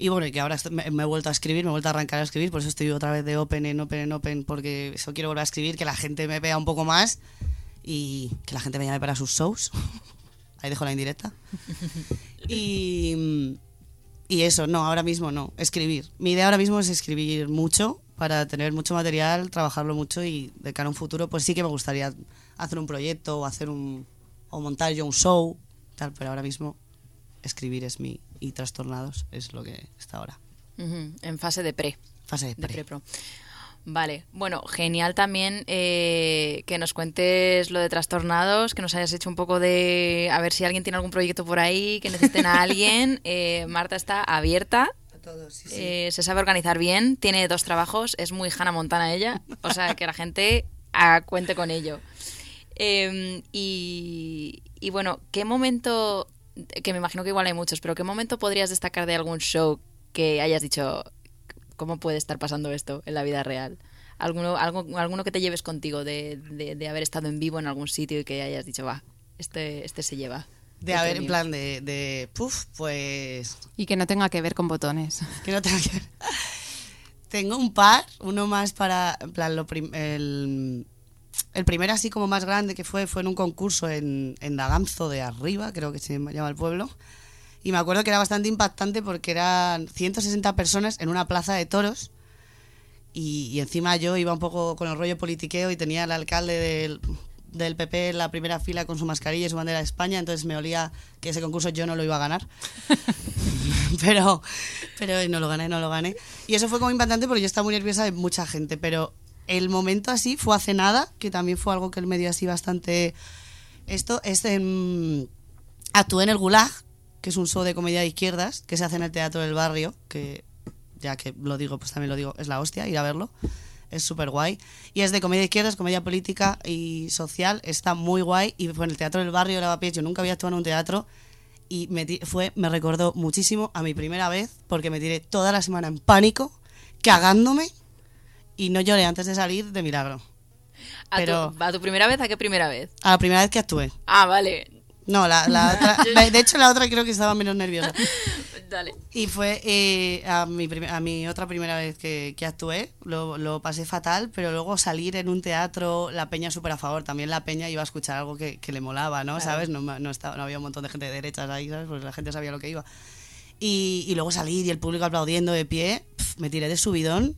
y bueno, y que ahora me, me he vuelto a escribir, me he vuelto a arrancar a escribir, por eso estoy otra vez de open en open en open, porque eso quiero volver a escribir, que la gente me vea un poco más y que la gente me llame para sus shows. (laughs) Ahí dejo la indirecta. (laughs) Y, y eso, no, ahora mismo no, escribir. Mi idea ahora mismo es escribir mucho para tener mucho material, trabajarlo mucho y de cara a un futuro, pues sí que me gustaría hacer un proyecto o hacer un o montar yo un show, tal, pero ahora mismo escribir es mi y trastornados es lo que está ahora. En fase de pre. Fase de De pre. pre-pro. Vale, bueno, genial también eh, que nos cuentes lo de trastornados, que nos hayas hecho un poco de... A ver si alguien tiene algún proyecto por ahí, que necesiten a alguien. (laughs) Eh, Marta está abierta, Eh, se sabe organizar bien, tiene dos trabajos, es muy Hannah Montana ella, o sea, que la gente cuente con ello. Eh, y, y bueno, ¿qué momento, que me imagino que igual hay muchos, pero qué momento podrías destacar de algún show que hayas dicho, ¿cómo puede estar pasando esto en la vida real? ¿Alguno, algo, alguno que te lleves contigo de, de, de haber estado en vivo en algún sitio y que hayas dicho, va, este, este se lleva. De el haber, en premio"? plan de, de, puf, pues Y que no tenga que ver con botones. (laughs) que no tenga que ver. Tengo un par, uno más para, en plan, lo prim- el, el primero así como más grande que fue, fue en un concurso en, en Daganzo de Arriba, creo que se llama el pueblo. Y me acuerdo que era bastante impactante porque eran 160 personas en una plaza de toros. Y, y encima yo iba un poco con el rollo politiqueo y tenía al alcalde del, del PP en la primera fila con su mascarilla y su bandera de España, entonces me olía que ese concurso yo no lo iba a ganar. (laughs) pero, pero no lo gané, no lo gané. Y eso fue como impactante porque yo estaba muy nerviosa de mucha gente, pero el momento así fue hace nada, que también fue algo que él me dio así bastante... Esto es en... Actué en el Gulag, que es un show de comedia de izquierdas, que se hace en el Teatro del Barrio, que ya que lo digo, pues también lo digo, es la hostia, ir a verlo. Es súper guay. Y es de comedia de izquierdas, comedia política y social. Está muy guay. Y fue en el Teatro del Barrio de Lavapiés. Yo nunca había actuado en un teatro. Y me, fue, me recordó muchísimo a mi primera vez, porque me tiré toda la semana en pánico, cagándome. Y no lloré antes de salir de milagro. ¿A, Pero- tu, ¿A tu primera vez? ¿A qué primera vez? A la primera vez que actué. Ah, vale. No, la, la (laughs) otra. De hecho, la otra creo que estaba menos nerviosa. (laughs) Dale. Y fue eh, a, mi a mi otra primera vez que, que actué, lo, lo pasé fatal, pero luego salir en un teatro, la peña súper a favor, también la peña iba a escuchar algo que, que le molaba, ¿no? ¿Sabes? No, no, estaba, no había un montón de gente de derechas ahí, ¿sabes? Porque la gente sabía lo que iba. Y, y luego salir y el público aplaudiendo de pie, pf, me tiré de subidón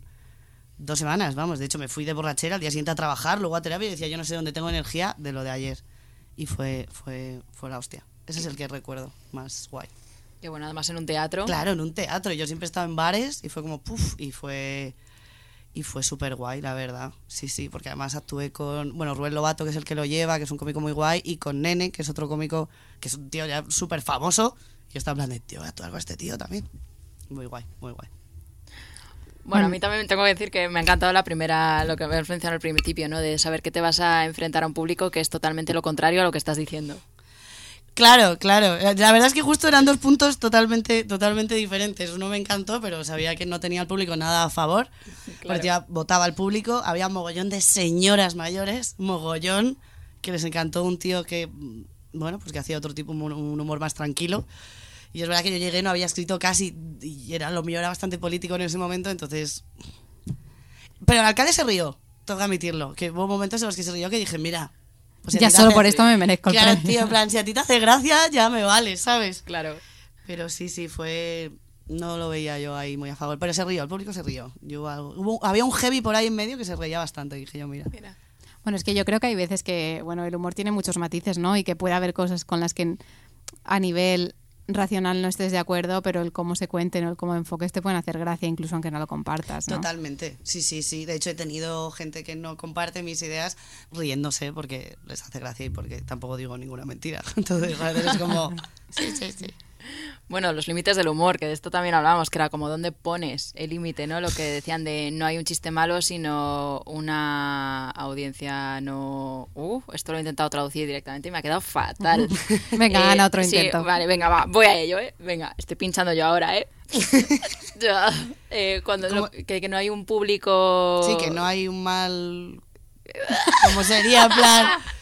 dos semanas, vamos. De hecho, me fui de borrachera al día siguiente a trabajar, luego a terapia y decía, yo no sé dónde tengo energía de lo de ayer. y fue, fue, fue la hostia. Ese es el que recuerdo más guay. Que bueno, además en un teatro. Claro, en un teatro. Yo siempre he estado en bares y fue como puff y fue y fue súper guay, la verdad. Sí, sí, porque además actué con, bueno, Rubén Lobato, que es el que lo lleva, que es un cómico muy guay, y con Nene, que es otro cómico, que es un tío ya súper famoso. Y yo estaba plan de, tío, voy a actuar con este tío también. Muy guay, muy guay. Bueno, a mí también tengo que decir que me ha encantado la primera, lo que me ha mencionado al principio, ¿no? De saber que te vas a enfrentar a un público que es totalmente lo contrario a lo que estás diciendo. Claro, claro. La verdad es que justo eran dos puntos totalmente, totalmente diferentes. Uno me encantó, pero sabía que no tenía el público nada a favor. (laughs) Porque ya votaba al público. Había un mogollón de señoras mayores, mogollón, que les encantó un tío que, bueno, pues que hacía otro tipo, un un humor más tranquilo. Y es verdad que yo llegué, no había escrito casi, y era lo mío era bastante político en ese momento, entonces... Pero el alcalde se rió, tengo que admitirlo, que hubo momentos en los que se rió que dije, mira... pues si Ya solo hace- por esto me merezco el Claro, premio. tío, en plan, si a ti te hace gracia, ya me vale, ¿sabes? Claro. Pero sí, sí, fue... No lo veía yo ahí muy a favor, pero se rió, el público se rió. Yo, algo- hubo- había un heavy por ahí en medio que se reía bastante, dije yo, mira. Mira. Bueno, es que yo creo que hay veces que, bueno, el humor tiene muchos matices, ¿no? Y que puede haber cosas con las que a nivel racional no estés de acuerdo, pero el cómo se cuenten o el cómo enfoques te pueden hacer gracia, incluso aunque no lo compartas, ¿no? Totalmente, sí, sí, sí. De hecho, he tenido gente que no comparte mis ideas riéndose porque les hace gracia y porque tampoco digo ninguna mentira. (laughs) Entonces, es como... Sí, sí, sí. Bueno, los límites del humor, que de esto también hablábamos, que era como dónde pones el límite, ¿no? Lo que decían de no hay un chiste malo, sino una audiencia no... Uh, esto lo he intentado traducir directamente y me ha quedado fatal. (laughs) Venga, gana otro sí, intento. vale, venga, va, voy a ello, ¿eh? Venga, estoy pinchando yo ahora, ¿eh? (laughs) Ya, eh, cuando que, que no hay un público... Sí, que no hay un mal... Como sería, plan... (laughs)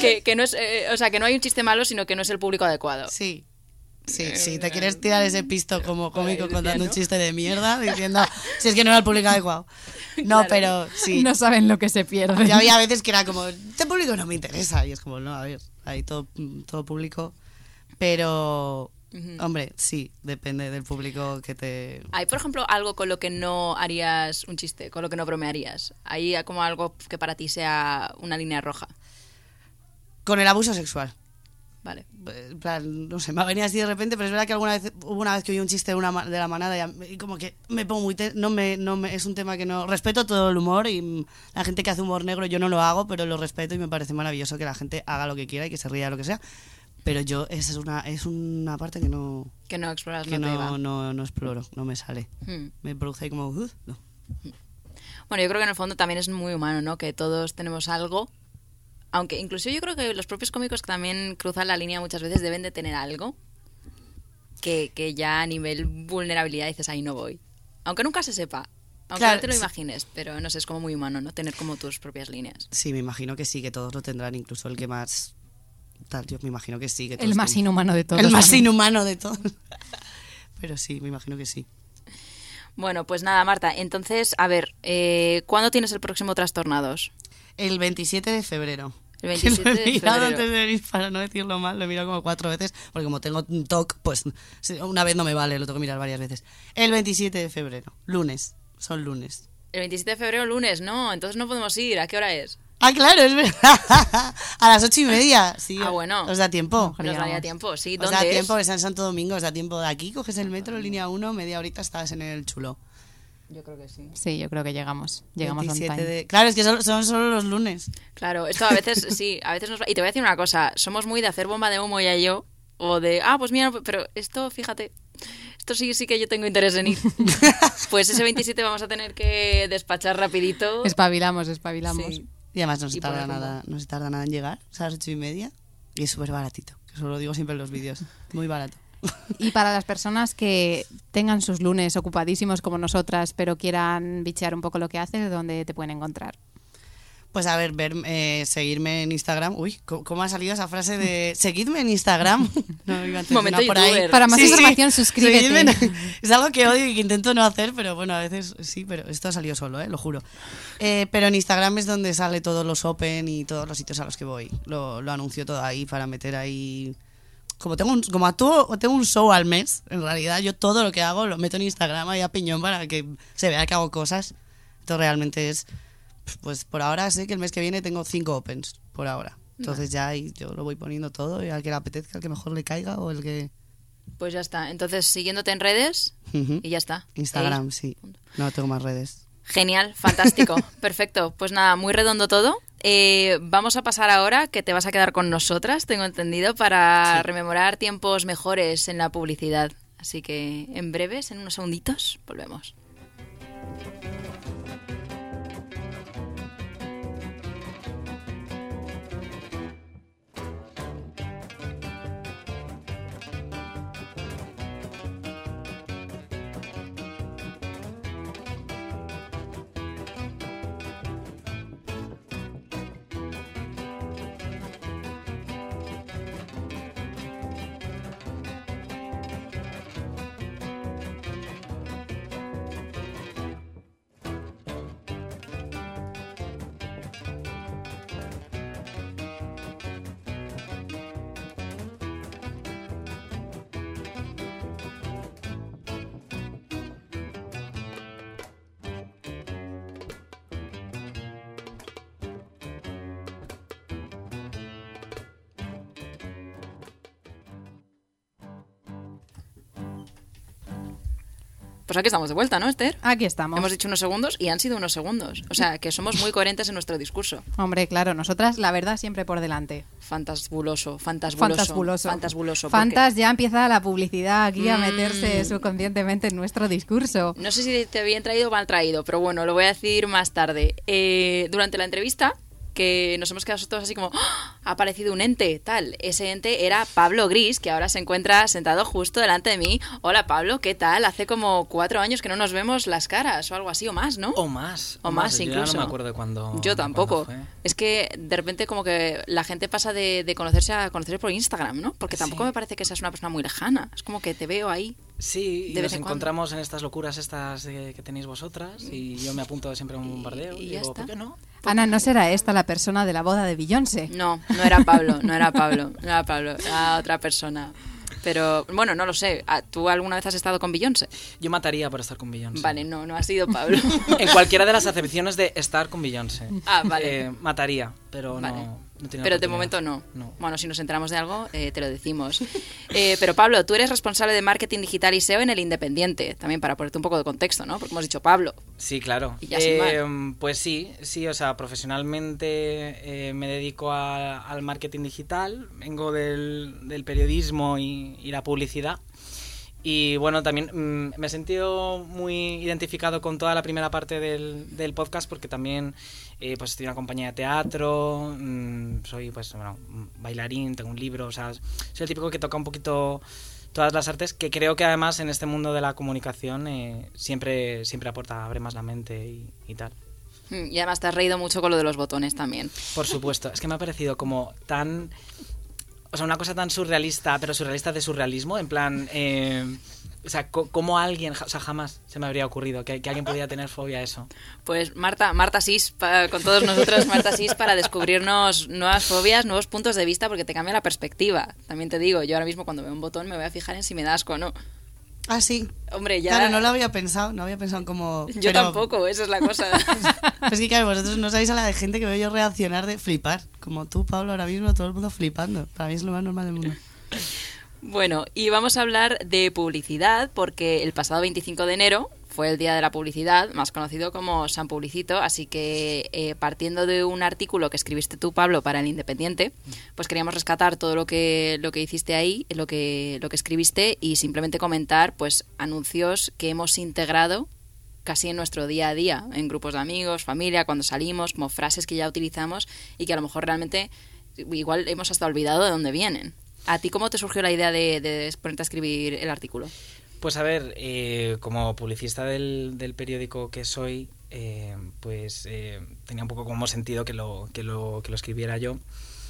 Que, que no es, eh, o sea, que no hay un chiste malo, sino que no es el público adecuado. Sí. Sí, sí, te quieres tirar ese pisto como cómico decía, contando un chiste de mierda (laughs) diciendo si es que no era el público adecuado. (laughs) No, pero sí. No saben lo que se pierde. Ya había veces que era como, este público no me interesa. Y es como, no, a ver, hay todo, todo público. Pero, hombre, sí, depende del público que te... ¿Hay, por ejemplo, algo con lo que no harías un chiste, con lo que no bromearías? ¿Hay como algo que para ti sea una línea roja? Con el abuso sexual. Vale. En plan, no sé, me ha venido así de repente, pero es verdad que alguna vez hubo una vez que oí un chiste de, una, de la manada y, a- y como que me pongo muy... te- no me, no me, es un tema que no... Respeto todo el humor y la gente que hace humor negro yo no lo hago, pero lo respeto y me parece maravilloso que la gente haga lo que quiera y que se ría de lo que sea. Pero yo, esa es una, es una parte que no, Que no exploras, que no, te no, no, no exploro, no me sale. Hmm. Me produce como... "Uh, no". Bueno, yo creo que en el fondo también es muy humano, ¿no? Que todos tenemos algo. Aunque incluso yo creo que los propios cómicos que también cruzan la línea muchas veces deben de tener algo que, que ya a nivel vulnerabilidad dices, ahí no voy. Aunque nunca se sepa. Aunque Claro, no te lo imagines, pero no sé, es como muy humano, ¿no? Tener como tus propias líneas. Sí, me imagino que sí, que todos lo tendrán, incluso el que más... Tal, yo me imagino que sí. Que El más tienen- inhumano de todos. El más también. inhumano de todos. (laughs) Pero sí, me imagino que sí. Bueno, pues nada, Marta. Entonces, a ver, eh, ¿cuándo tienes el próximo Trastornados? El 27 de febrero. El Que 27 lo de he mirado febrero. antes de venir para no decirlo mal, lo he mirado como cuatro veces, porque como tengo un TOC, pues una vez no me vale, lo tengo que mirar varias veces. El 27 de febrero, lunes, son lunes. El 27 de febrero, lunes, ¿no? Entonces no podemos ir. ¿A qué hora es? Ah, claro, es verdad. (laughs) A las ocho y media. Sí, Ah, bueno. Os da tiempo. Nos daría tiempo, sí. Os ¿Dónde da es? tiempo, está en Santo Domingo, os da tiempo de aquí, coges el metro, línea 1, media horita estás en el chulo. Yo creo que sí. Sí, yo creo que llegamos. Llegamos on 27 time. de- Claro, es que son, son solo los lunes. Claro, esto a veces (laughs) sí, a veces nos va- Y te voy a decir una cosa, somos muy de hacer bomba de humo ya yo, o de, ah, pues mira, pero esto, fíjate, esto sí, sí que yo tengo interés en ir. (laughs) Pues ese 27 vamos a tener que despachar rapidito. Espabilamos, espabilamos. Sí. Y además no se Y tarda nada, no se tarda nada en llegar, es a las ocho y media. Y es súper baratito, que eso lo digo siempre en los vídeos. Muy barato. Y para las personas que tengan sus lunes ocupadísimos como nosotras, pero quieran bichear un poco lo que haces, ¿dónde te pueden encontrar? Pues a ver, ver, eh, seguirme en Instagram. Uy, ¿cómo, ha salido esa frase de seguidme en Instagram? (laughs) No iba a Momento por ahí. Para más información, suscríbete. En- (laughs) Es algo que odio y que intento no hacer, pero bueno, a veces sí, pero esto ha salido solo, ¿eh? lo juro. Eh, pero en Instagram es donde sale todos los Open y todos los sitios a los que voy. Lo, lo anuncio todo ahí para meter ahí... Como tengo un, como actúo, tengo un show al mes, en realidad yo todo lo que hago lo meto en Instagram ahí a piñón para que se vea que hago cosas. Esto realmente es... Pues por ahora sé que el mes que viene tengo cinco Opens, por ahora. Entonces ya ahí yo lo voy poniendo todo y al que le apetezca, al que mejor le caiga o el que... Pues ya está. Entonces, siguiéndote en redes Ujú. y ya está. Instagram, Ahí. sí. No tengo más redes. Genial, fantástico, (laughs) perfecto. Pues nada, muy redondo todo. Eh, vamos a pasar ahora, que te vas a quedar con nosotras, tengo entendido, para rememorar tiempos mejores en la publicidad. Así que en breves, en unos segunditos, volvemos. Pues aquí estamos de vuelta, ¿no, Esther? Aquí estamos. Hemos dicho unos segundos y han sido unos segundos. O sea, que somos muy coherentes en nuestro discurso. Hombre, claro, nosotras la verdad siempre por delante. Fantasbuloso, fantasbuloso. Fantasbuloso. Fantasbuloso. porque- Fantas ya empieza la publicidad aquí a Mm. meterse subconscientemente en nuestro discurso. No sé si te bien traído o mal traído, pero bueno, lo voy a decir más tarde. Eh, durante la entrevista, que nos hemos quedado todos así como, ¡Ah! ha aparecido un ente, tal. Ese ente era Pablo Gris, que ahora se encuentra sentado justo delante de mí. Hola Pablo, ¿qué tal? Hace como cuatro años que no nos vemos las caras o algo así, o más, ¿no? O más. O más, Yo incluso. no me acuerdo de cuándo. Yo tampoco. Es que de repente como que la gente pasa de, de conocerse a conocerse por Instagram, ¿no? Porque tampoco Sí. me parece que seas una persona muy lejana. Es como que te veo ahí. Sí, y nos en cuando. encontramos en estas locuras estas eh, que tenéis vosotras y yo me apunto siempre a un bombardeo y digo, está. ¿por qué no? Ana, ¿no será esta la persona de la boda de Beyoncé? No, no era Pablo, no era Pablo, no era Pablo, era otra persona. Pero bueno, no lo sé. Ah, ¿Tú alguna vez has estado con Beyoncé? Yo mataría por estar con Beyoncé. Vale, no, no ha sido Pablo. (laughs) En cualquiera de las acepciones de estar con Beyoncé. Ah, vale. Eh, mataría, pero Vale. no, no Pero de momento no. No. Bueno, si nos enteramos de algo, eh, te lo decimos. (laughs) Eh, pero Pablo, tú eres responsable de marketing digital y SEO en el Independiente, también para ponerte un poco de contexto, ¿no? Porque hemos dicho Pablo. Sí, claro. Y ya Eh, pues sí, sí, o sea, profesionalmente eh, me dedico a- al marketing digital, vengo del, del periodismo y, y la publicidad. Y bueno, también mm, me he sentido muy identificado con toda la primera parte del, del podcast porque también eh, pues estoy en una compañía de teatro, mm, soy pues bueno, bailarín, tengo un libro, o sea, soy el típico que toca un poquito todas las artes que creo que además en este mundo de la comunicación eh, siempre, siempre aporta, abre más la mente y, y tal. Mm, Y además te has reído mucho con lo de los botones también. Por supuesto, es que me ha parecido como tan... O sea, una cosa tan surrealista, pero surrealista de surrealismo, en plan... eh, o sea, como alguien, o sea, jamás se me habría ocurrido que, que alguien podía tener fobia a eso. Pues Marta, Marta Sis, con todos nosotros, Marta Sis, para descubrirnos nuevas fobias, nuevos puntos de vista, porque te cambia la perspectiva. También te digo, yo ahora mismo cuando veo un botón me voy a fijar en si me da asco o no. Ah, sí. Hombre, ya... Claro, no lo había pensado, no había pensado en cómo... Yo pero- tampoco, esa es la cosa. (laughs) Es que claro, vosotros no sabéis a la de gente que veo yo reaccionar de flipar. Como tú, Pablo, ahora mismo todo el mundo flipando. Para mí es lo más normal del mundo. Bueno, y vamos a hablar de publicidad porque el pasado 25 de enero fue el Día de la Publicidad, más conocido como San Publicito, así que eh, partiendo de un artículo que escribiste tú, Pablo, para el Independiente, pues queríamos rescatar todo lo que, lo que hiciste ahí, lo que, lo que escribiste y simplemente comentar pues anuncios que hemos integrado casi en nuestro día a día, en grupos de amigos, familia, cuando salimos, como frases que ya utilizamos y que a lo mejor realmente igual hemos hasta olvidado de dónde vienen. ¿A ti cómo te surgió la idea de, ponerte a escribir el artículo? Pues a ver, eh, como publicista del, periódico que soy, eh, pues eh, tenía un poco como sentido que lo, que, lo, escribiera yo.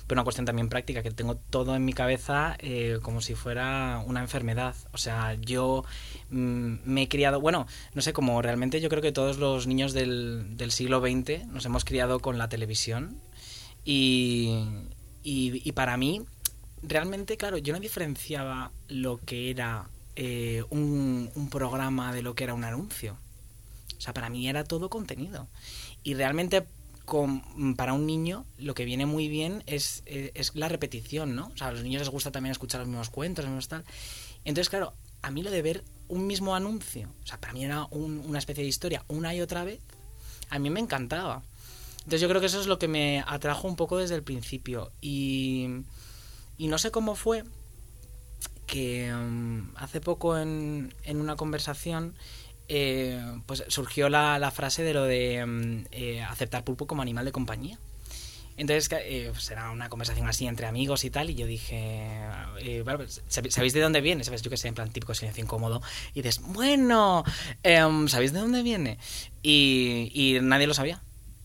Pero una cuestión también práctica, que tengo todo en mi cabeza como si fuera una enfermedad. O sea, yo mm, me he criado, bueno, no sé, como realmente yo creo que todos los niños del, siglo XX nos hemos criado con la televisión. Y para mí, realmente, claro, yo no diferenciaba lo que era eh, un, programa de lo que era un anuncio. O sea, para mí era todo contenido. Y realmente para un niño lo que viene muy bien es, eh, es la repetición, ¿no? O sea, a los niños les gusta también escuchar los mismos cuentos, los mismos tal. Entonces, claro, a mí lo de ver un mismo anuncio, o sea, para mí era un- una especie de historia una y otra vez, a mí me encantaba. Entonces yo creo que eso es lo que me atrajo un poco desde el principio. Y, y no sé cómo fue que mm, hace poco en, en una conversación eh, pues surgió la, la frase de lo de mm, eh, aceptar pulpo como animal de compañía. Entonces, eh, pues era una conversación así entre amigos y tal, y yo dije, eh, pues, ¿sab- ¿sabéis de dónde viene? ¿Sabes? Yo que sé, en plan típico silencio incómodo, y dices, bueno, em, ¿sabéis de dónde viene? Y, y nadie lo sabía.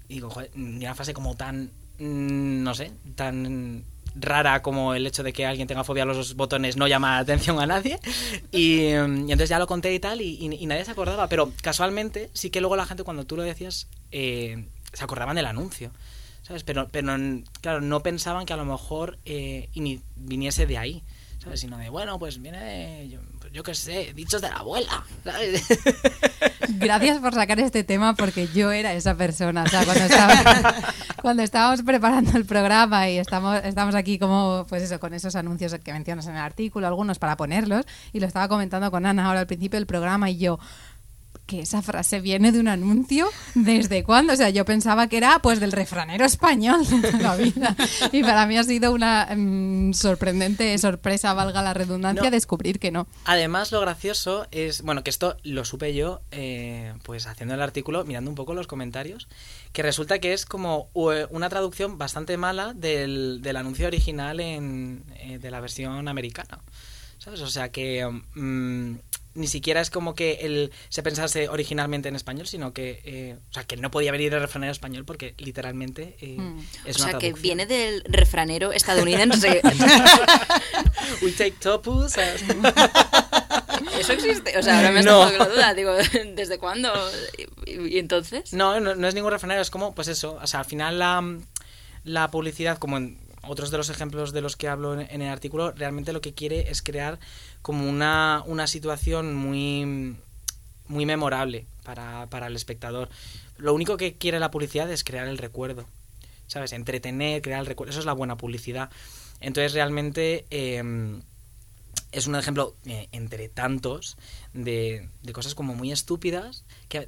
Y digo, joder, una frase como tan, mm, no sé, tan rara como el hecho de que alguien tenga fobia a los botones no llama la atención a nadie. Y, mm, entonces ya lo conté y tal, y, nadie se acordaba. Pero casualmente, sí que luego la gente cuando tú lo decías, eh, se acordaban del anuncio. ¿Sabes? Pero, pero claro, no pensaban que a lo mejor eh, ini- viniese de ahí. ¿Sabes? Sino de, bueno, pues viene de, yo qué sé, dichos de la abuela. ¿sabes? (laughs) Gracias por sacar este tema porque yo era esa persona. O sea, cuando, estaba- (laughs) cuando estábamos preparando el programa y estamos, estamos aquí como, pues eso, con esos anuncios que mencionas en el artículo, algunos para ponerlos, y lo estaba comentando con Ana ahora al principio del programa y yo que esa frase viene de un anuncio desde cuándo o sea yo pensaba que era pues del refranero español de toda la vida y para mí ha sido una mm, sorprendente sorpresa valga la redundancia No. descubrir que no Además, lo gracioso es, bueno, que esto lo supe yo, eh, pues haciendo el artículo, mirando un poco los comentarios, que resulta que es como eh, una traducción bastante mala del, del anuncio original en, eh, de la versión americana. ¿Sabes? O sea que mm, ni siquiera es como que el, se pensase originalmente en español, sino que, eh, o sea, que no podía venir el refranero español porque literalmente eh, Mm. es o una sea, que viene del refranero estadounidense. (laughs) (laughs) We take topus. as- (laughs) Eso existe. O sea, ahora me has No. la duda. Digo, ¿desde cuándo? ¿Y, y entonces? No, no, no es ningún refranero, es como, pues eso, o sea, al final la, la publicidad, como en otros de los ejemplos de los que hablo en, el artículo, realmente lo que quiere es crear como una, una situación muy, muy memorable para, para el espectador. Lo único que quiere la publicidad es crear el recuerdo, ¿sabes? Entretener, crear el recuerdo, eso es la buena publicidad. Entonces realmente... em, es un ejemplo eh, entre tantos de, de cosas como muy estúpidas que,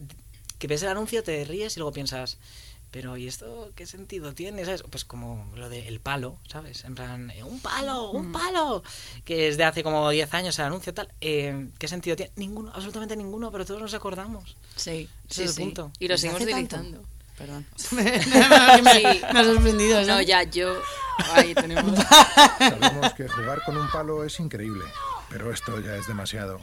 que ves el anuncio, te ríes y luego piensas, pero ¿y esto qué sentido tiene? ¿Sabes? Pues como lo del palo, ¿sabes? En plan, eh, un palo, un palo, que es de hace como 10 años el anuncio tal. Eh, ¿Qué sentido tiene? Ninguno, absolutamente ninguno, pero todos nos acordamos. Sí, Ese sí, es el sí. punto. Y lo ¿Desde seguimos tanto? utilizando. Perdón. (laughs) (laughs) Sí. me ha sorprendido. ¿no? No, ya, yo... Ahí tenemos... (laughs) Sabemos que jugar con un palo es increíble, pero esto ya es demasiado.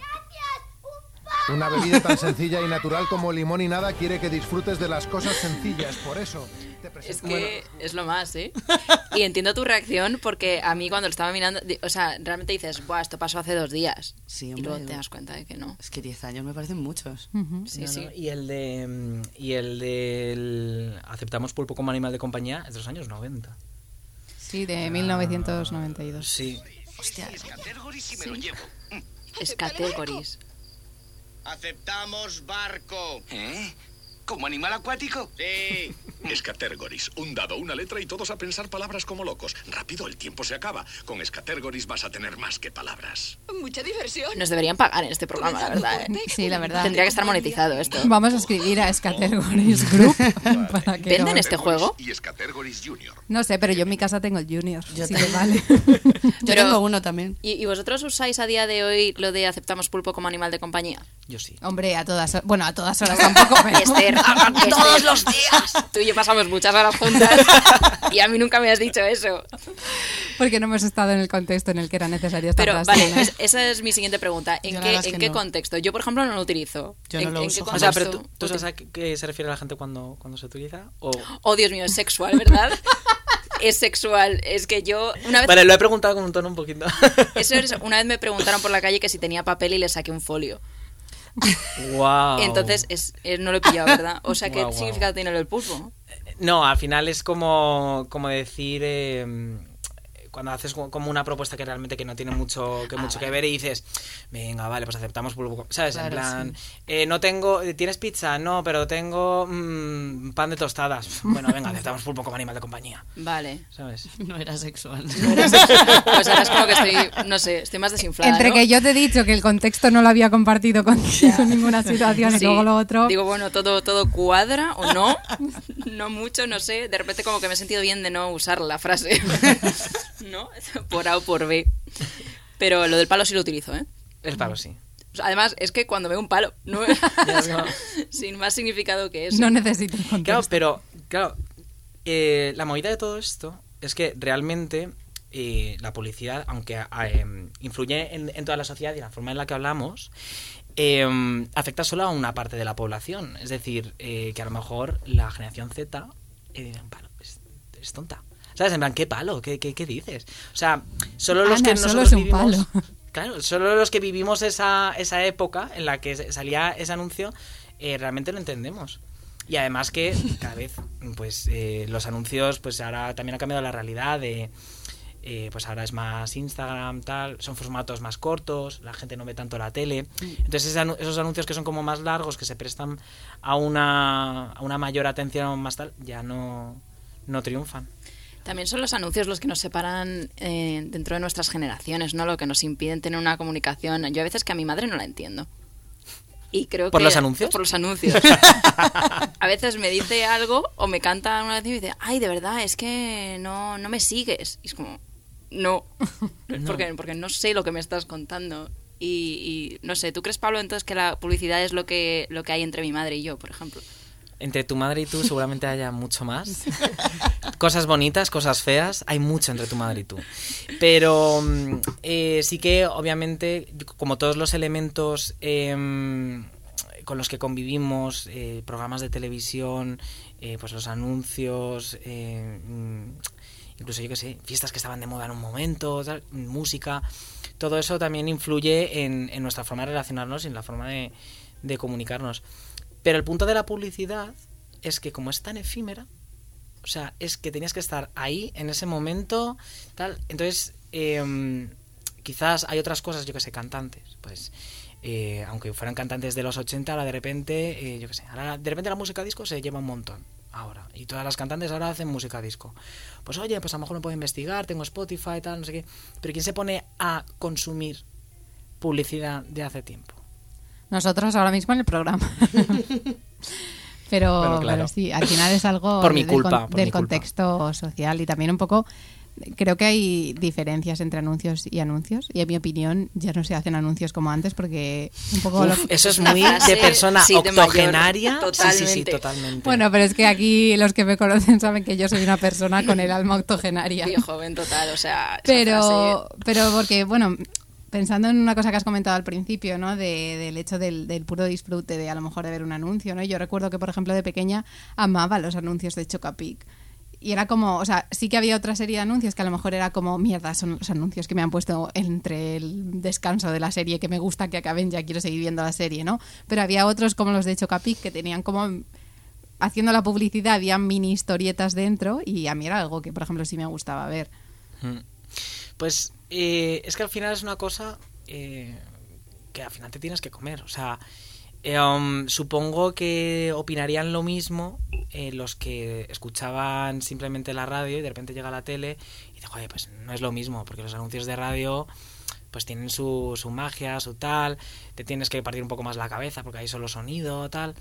Una bebida tan sencilla y natural como limón y nada quiere que disfrutes de las cosas sencillas, por eso te Es presento... que es lo más, ¿eh? Y entiendo tu reacción porque a mí cuando lo estaba mirando, o sea, realmente dices, Buah, esto pasó hace dos días. Sí, y hombre. luego te das cuenta de que no. Es que 10 años me parecen muchos. Sí, No, no, sí. Y el de mm, y el del aceptamos pulpo como animal de compañía es de los años 90. sí de 1992 Sí. Hostia, Categories si me lo llevo. Es categories. Aceptamos barco. ¿Eh? ¿Como animal acuático? Sí. (laughs) Escatergoris, un dado, una letra y todos a pensar palabras como locos. Rápido, el tiempo se acaba. Con Escatergoris vas a tener más que palabras. Mucha diversión. Nos deberían pagar en este programa, la verdad. ¿eh? sí la verdad Tendría que estar monetizado esto. Vamos a escribir a Scatergories Group (laughs) (laughs) para que ¿Venden este juego? Y Escatergoris Junior. No sé, pero yo en mi casa tengo el Junior. Yo si también. te vale. Yo Pero- tengo uno también. ¿Y, y vosotros usáis a día de hoy lo de aceptamos pulpo como animal de compañía? Yo sí. Hombre, a todas horas. Bueno, a todas horas tampoco. pero- Esther, todos los días. Tú y yo pasamos muchas horas juntas y a mí nunca me has dicho eso. Porque no hemos estado en el contexto en el que era necesario esta Pero vale, es- esa es mi siguiente pregunta. ¿En Yo qué, en que qué no. contexto? Yo, por ejemplo, no lo utilizo. Yo ¿En, no lo en uso qué jamás. O sea, pero tú, contexto ¿tú sabes a qué, qué se refiere la gente cuando, cuando se utiliza? O... Oh, Dios mío, es sexual, ¿verdad? es sexual. Es que yo una vez Vale, lo he preguntado con un tono un poquito. eso es- una vez me preguntaron por la calle que si tenía papel y le saqué un folio. Wow. Entonces es, es- no lo he pillado, ¿verdad? O sea, ¿qué guau. significado tiene lo del pulpo? No, al final es como, como decir... eh, cuando haces como- una propuesta que realmente que no tiene mucho que Ah, mucho que ver y dices, venga, vale, pues aceptamos pulpo, ¿sabes? en plan, eh, no tengo, ¿tienes pizza? No, pero tengo mm, pan de tostadas. (laughs) Bueno, venga, aceptamos pulpo como animal de compañía, Vale. ¿sabes? (laughs) No era (laughs) sexual. Pues ahora es como que estoy, no sé, estoy más desinflada. Entre ¿no? que yo te he dicho que el contexto no lo había compartido contigo en ninguna situación y luego lo otro. Digo, bueno, todo, todo cuadra o no. No mucho, no sé. De repente como que me he sentido bien de no usar la frase. ¿No? (laughs) Por A o por B. Pero lo del palo sí lo utilizo, ¿eh? El palo sí. Además, es que cuando veo un palo, no (laughs) (laughs) sin más significado que eso. no necesito. Claro, pero claro, eh, la movida de todo esto es que realmente eh, la publicidad, aunque eh, influye en, en toda la sociedad y la forma en la que hablamos, eh, afecta solo a una parte de la población. Es decir, eh, que a lo mejor la generación Z eh, dirán, "Palo, es, es tonta. ¿Sabes? En plan, ¿qué palo? ¿Qué, qué, qué dices? O sea, solo los Ana, que solo nosotros es un vivimos... palo. (laughs) Claro, solo los que vivimos esa, esa época en la que salía ese anuncio eh, realmente lo entendemos. Y además que (laughs) cada vez, pues eh, los anuncios, pues ahora también ha cambiado la realidad de, eh, pues ahora es más Instagram, tal, son formatos más cortos, la gente no ve tanto la tele. Entonces ese anu- esos anuncios que son como más largos, que se prestan a una, a una mayor atención más tal, ya no, no triunfan. También son los anuncios los que nos separan eh, dentro de nuestras generaciones, ¿no? Lo que nos impiden tener una comunicación. Yo a veces que a mi madre no la entiendo. Y creo ¿Por que- los anuncios? Por los anuncios. (laughs) a veces me dice algo o me canta una canción y dice, ay, de verdad, es que no, no me sigues. Y es como, (laughs) no, Porque, porque no sé lo que me estás contando. Y, y, no sé, ¿tú crees, Pablo, entonces que la publicidad es lo que, lo que hay entre mi madre y yo, por ejemplo? Entre tu madre y tú seguramente haya mucho más. Cosas bonitas, cosas feas, hay mucho entre tu madre y tú. Pero mm, eh, sí que, obviamente, como todos los elementos em, con los que convivimos, eh, programas de televisión, eh, pues los anuncios, eh, mm, incluso yo que sé, fiestas que estaban de moda en un momento, tal, música, todo eso también influye en, en nuestra forma de relacionarnos y en la forma de, de comunicarnos. Pero el punto de la publicidad es que como es tan efímera, o sea, es que tenías que estar ahí en ese momento, tal. Entonces, eh, quizás hay otras cosas, yo que sé, cantantes, pues, eh, aunque fueran cantantes de los 80, ahora de repente, eh, yo que sé, ahora de repente la música disco se lleva un montón. Ahora, y todas las cantantes ahora hacen música disco. Pues oye, pues a lo mejor me puedo investigar, tengo Spotify, tal, no sé qué. Pero ¿quién se pone a consumir publicidad de hace tiempo? Nosotros ahora mismo en el programa. (laughs) pero, Bueno, claro. pero sí, al final es algo Por mi del, culpa, con- por del mi culpa. contexto social y también un poco creo que hay diferencias entre anuncios y anuncios y en mi opinión ya no se hacen anuncios como antes porque un poco lo- Uf, eso es (laughs) muy de persona sí, de mayor, octogenaria. Sí, sí, sí, totalmente. totalmente. bueno pero es que aquí los que me conocen saben que yo soy una persona con el alma octogenaria Tío joven total, o sea... pero frase- pero porque bueno pensando en una cosa que has comentado al principio no de- del hecho del, del puro disfrute de a lo mejor de ver un anuncio no yo recuerdo que por ejemplo de pequeña amaba los anuncios de Chocapic y era como, o sea, sí que había otra serie de anuncios que a lo mejor era como, mierda, son los anuncios que me han puesto entre el descanso de la serie, que me gusta que acaben, ya quiero seguir viendo la serie, ¿no? Pero había otros como los de Chocapic que tenían como, haciendo la publicidad, había mini historietas dentro y a mí era algo que, por ejemplo, sí me gustaba ver. Mm. Pues eh, es que al final es una cosa eh, que al final te tienes que comer. O sea, eh, um, supongo que opinarían lo mismo eh, los que escuchaban simplemente la radio y de repente llega la tele y dice, joder, pues no es lo mismo, porque los anuncios de radio pues tienen su, su magia, su tal, te tienes que partir un poco más la cabeza porque hay solo sonido, tal.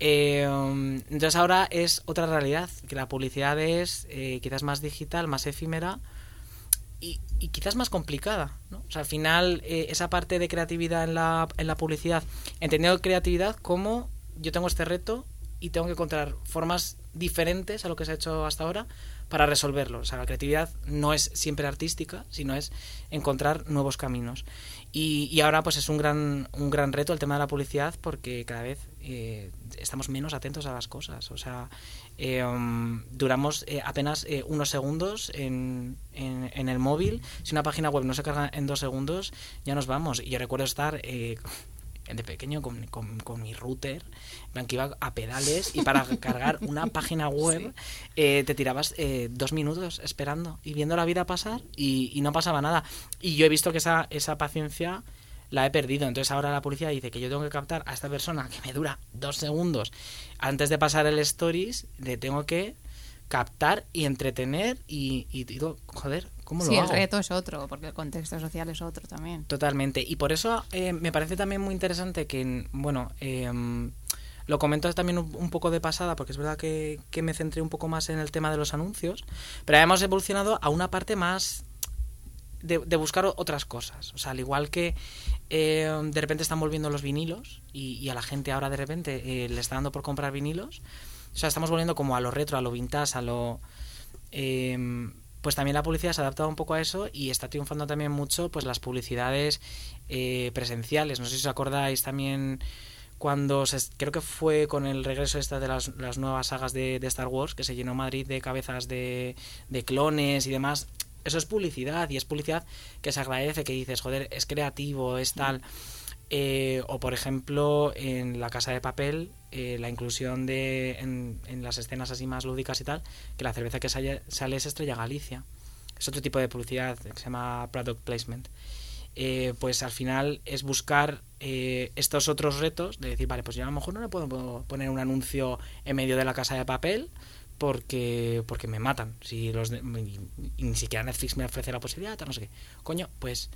Eh, um, entonces ahora es otra realidad, que la publicidad es eh, quizás más digital, más efímera y, y quizás más complicada. ¿no? O sea, al final eh, esa parte de creatividad en la, en la publicidad, entendiendo creatividad como yo tengo este reto y tengo que encontrar formas diferentes a lo que se ha hecho hasta ahora para resolverlo. O sea, la creatividad no es siempre artística, sino es encontrar nuevos caminos. Y, y ahora pues es un gran, un gran reto el tema de la publicidad porque cada vez eh, estamos menos atentos a las cosas. O sea, eh, um, duramos eh, apenas eh, unos segundos en, en, en el móvil. Si una página web no se carga en dos segundos, ya nos vamos. Y yo recuerdo estar... eh, de pequeño con, con- con mi router, que iba a pedales y para (laughs) cargar una página web eh, te tirabas eh, dos minutos esperando y viendo la vida pasar y, y no pasaba nada. Y yo he visto que esa, esa paciencia la he perdido. Entonces ahora la policía dice que yo tengo que captar a esta persona que me dura dos segundos antes de pasar el stories, le tengo que captar y entretener y, y digo, joder, ¿cómo lo Sí, el hago? reto es otro, porque el contexto social es otro también. Totalmente. Y por eso eh, me parece también muy interesante que, en- bueno, eh, lo comento también un, un poco de pasada, porque es verdad que, que me centré un poco más en el tema de los anuncios, pero hemos evolucionado a una parte más de, de buscar otras cosas. O sea, al igual que eh, de repente están volviendo los vinilos y, y a la gente ahora de repente eh, le está dando por comprar vinilos, o sea, estamos volviendo como a lo retro, a lo vintage, a lo... eh, pues también la publicidad se ha adaptado un poco a eso y está triunfando también mucho pues las publicidades eh, presenciales. No sé si os acordáis también cuando se, creo que fue con el regreso esta de las, las nuevas sagas de, de Star Wars que se llenó Madrid de cabezas de, de clones y demás. Eso es publicidad y es publicidad que se agradece, que dices, joder, es creativo, es tal. Eh, o por ejemplo en la casa de papel eh, la inclusión de en, en las escenas así más lúdicas y tal que la cerveza que sale, sale es Estrella Galicia. Es otro tipo de publicidad que se llama product placement. Eh, pues al final es buscar eh, estos otros retos de decir vale pues yo a lo mejor no le puedo poner un anuncio en medio de la casa de papel porque porque me matan. Si los de- y ni siquiera Netflix me ofrece la posibilidad no sé qué. Coño pues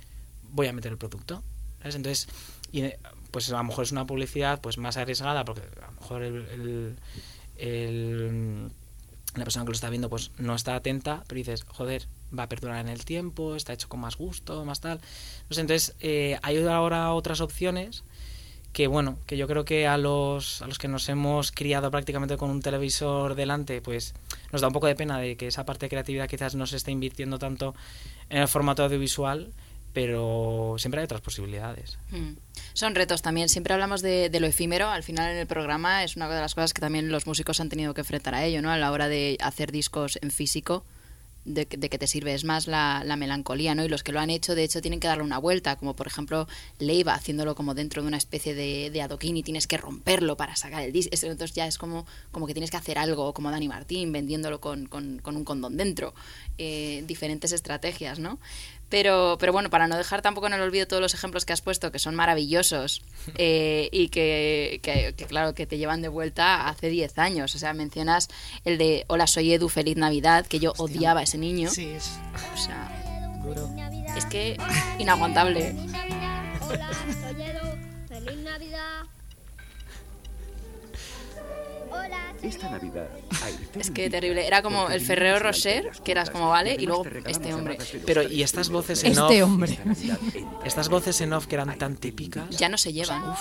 voy a meter el producto ¿sabes? entonces y, eh, pues a lo mejor es una publicidad pues más arriesgada porque a lo mejor el, la persona que lo está viendo pues no está atenta pero dices joder va a perdurar en el tiempo está hecho con más gusto más tal sé, entonces eh, hay ahora otras opciones que bueno, que yo creo que a los, a los que nos hemos criado prácticamente con un televisor delante, pues nos da un poco de pena de que esa parte de creatividad quizás no se esté invirtiendo tanto en el formato audiovisual, pero siempre hay otras posibilidades. Mm. Son retos también. Siempre hablamos de, de lo efímero. Al final en el programa es una de las cosas que también los músicos han tenido que enfrentar a ello, ¿no? A la hora de hacer discos en físico. De, que- te sirve es más la, la melancolía, ¿no? Y los que lo han hecho, de hecho, tienen que darle una vuelta, como por ejemplo Leiva haciéndolo como dentro de una especie de, de adoquín y tienes que romperlo para sacar el disco. Entonces ya es como, como que tienes que hacer algo, como Dani Martín, vendiéndolo con, con- con un condón dentro. Eh, diferentes estrategias, ¿no? Pero, pero bueno, para no dejar tampoco en el olvido todos los ejemplos que has puesto, que son maravillosos (laughs) eh, y que, que- que, claro, que te llevan de vuelta hace 10 años. O sea, mencionas el de Hola, soy Edu, feliz Navidad, que yo odiaba a ese niño. Sí, es O sea, es que inaguantable. Hola, soy Edu. Feliz Navidad. Esta Navidad, Es que terrible. Era como el Ferrero Rocher, que eras como, vale, y luego este hombre. Pero y estas voces en Este off, hombre. estas voces en off que eran tan típicas, Ya no se llevan. o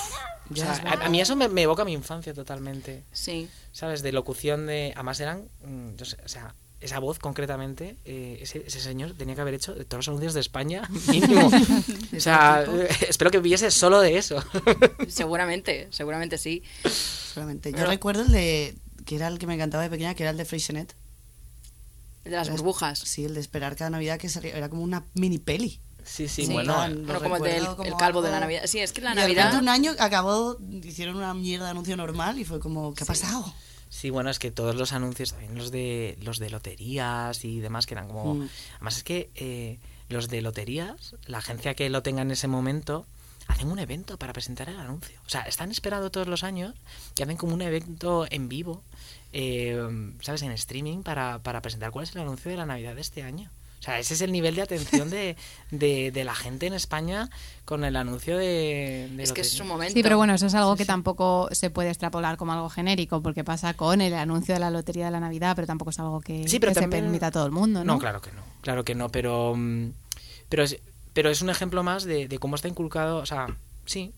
sea, a, a mí eso me, me evoca mi infancia totalmente. Sí. ¿sabes? De locución de... Además eran... mm, yo sé, o sea, esa voz concretamente, eh, ese, ese señor tenía que haber hecho de todos los anuncios de España (laughs) mínimo. o sea, eh, espero que viese solo de eso. (laughs) Seguramente, seguramente sí. Seguramente. Yo Pero- recuerdo el de. que era el que me encantaba de pequeña, que era el de Freixenet. El de las burbujas. Sí, el de esperar cada Navidad que salía. Era como una mini peli. Sí, sí, Sí. bueno. Bueno, como el del el calvo de la Navidad. Sí, es que la Y de Navidad... un año acabó, hicieron una mierda de anuncio normal y fue como, ¿qué ha pasado? Sí, bueno, es que todos los anuncios, también los de los de loterías y demás, que eran como... Mm. Además es que eh, los de loterías, la agencia que lo tenga en ese momento, hacen un evento para presentar el anuncio. O sea, están esperando todos los años que hacen como un evento en vivo, eh, ¿sabes? En streaming para, para presentar cuál es el anuncio de la Navidad de este año. O sea, ese es el nivel de atención de, de, de la gente en España con el anuncio de... de Es que es su momento. Sí, pero bueno, eso es algo que tampoco se puede extrapolar como algo genérico, porque pasa con el anuncio de la lotería de la Navidad, pero tampoco es algo que, Sí, pero que se también- permita a todo el mundo, ¿no? No, claro que no, claro que no, pero mm, pero es, pero es un ejemplo más de, de cómo está inculcado, o sea, sí,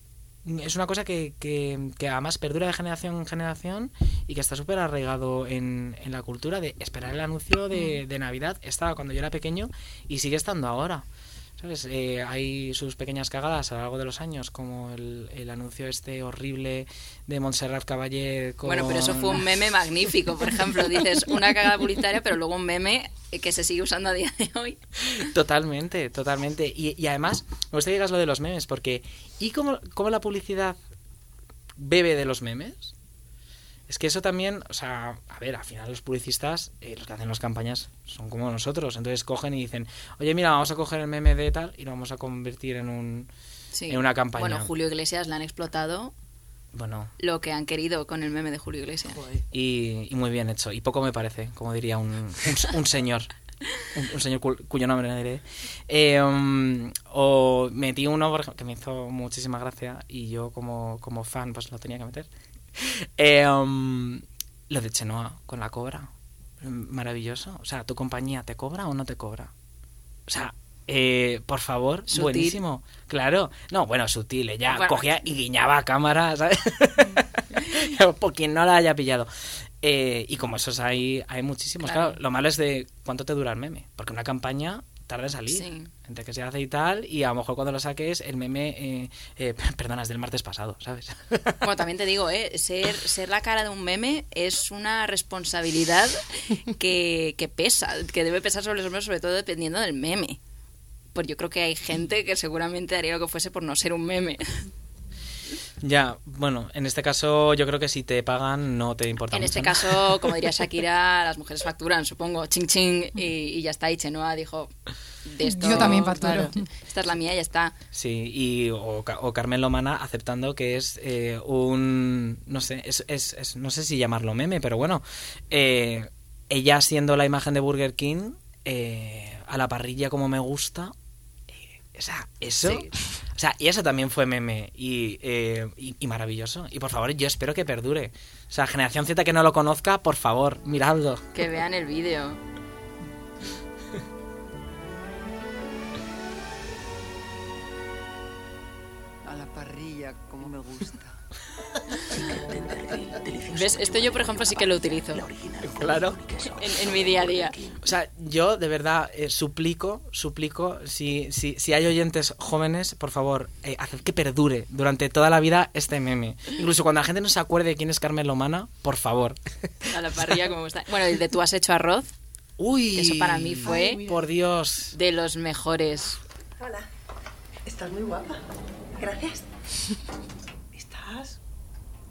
es una cosa que, que, que además perdura de generación en generación y que está súper arraigado en, en la cultura de esperar el anuncio de, de Navidad. Estaba cuando yo era pequeño y sigue estando ahora. ¿Sabes? Eh, hay sus pequeñas cagadas a lo largo de los años, como el, el anuncio este horrible de Montserrat Caballé con... Bueno, pero eso fue un meme magnífico. Por ejemplo, (laughs) dices una cagada publicitaria, pero luego un meme que se sigue usando a día de hoy. Totalmente, totalmente. Y, y además, me gusta que digas lo de los memes, porque ¿y cómo, cómo la publicidad bebe de los memes? Es que eso también, o sea, a ver, al final los publicistas, eh, los que hacen las campañas, son como nosotros. Entonces cogen y dicen, oye, mira, vamos a coger el meme de tal y lo vamos a convertir en, un, Sí. en una campaña. Bueno, Julio Iglesias le han explotado Bueno, lo que han querido con el meme de Julio Iglesias. y, y muy bien hecho. Y poco me parece, como diría un, un, un señor. Un, un señor cu- cuyo nombre no diré. Eh, um, o metí uno por ejemplo, que me hizo muchísima gracia y yo como, como fan pues lo tenía que meter. (laughs) Eh, um, lo de Chenoa con la cobra. Maravilloso. O sea, ¿tu compañía te cobra o no te cobra? O sea, eh, por favor, Sutil. buenísimo. Claro. No, bueno, sutil. Ella Bueno. cogía y guiñaba a cámara, (laughs) ¿sabes? por quien no la haya pillado. Eh, y como esos hay, hay muchísimos. Claro. Claro. lo malo es de cuánto te dura el meme. Porque una campaña tarda en salir. Sí. Entre que se hace y tal, y a lo mejor cuando lo saques, el meme, eh, eh, (laughs) perdona, es del martes pasado, ¿sabes? (laughs) Bueno, también te digo, ¿eh? ser, ser la cara de un meme es una responsabilidad que, que pesa, que debe pesar sobre los hombros, sobre todo dependiendo del meme. Pues yo creo que hay gente que seguramente haría lo que fuese por no ser un meme. Ya, bueno, en este caso yo creo que si te pagan no te importa En mucho, este ¿no? caso, (laughs) como diría Shakira, las mujeres facturan, supongo, ching ching, y, y ya está. Y Chenoa dijo, de esto... Yo también facturo. claro, esta es la mía, ya está. Sí, y, o, o Carmen Lomana aceptando que es eh, un. No sé, es, es- es- no sé si llamarlo meme, pero bueno. eh, ella siendo la imagen de Burger King, eh, a la parrilla como me gusta. O sea, eso. Sí. O sea, y eso también fue meme y, eh, y, y maravilloso. Y por favor, yo espero que perdure. O sea, generación Z que no lo conozca, por favor, miradlo. Que vean el vídeo. A la parrilla, como me gusta. (laughs) ¿Ves? Esto yo, por ejemplo, sí que lo utilizo Claro. (laughs) en, en mi día a día. O sea, yo de verdad eh, suplico, suplico, si, si, si hay oyentes jóvenes, por favor, eh, haced que perdure durante toda la vida este meme. Incluso cuando la gente no se acuerde de quién es Carmen Lomana, por favor. A la parrilla como está. Bueno, el de tú has hecho arroz, Uy, eso para mí fue por Dios. de los mejores. Hola. Estás muy guapa. Gracias. (laughs) Estás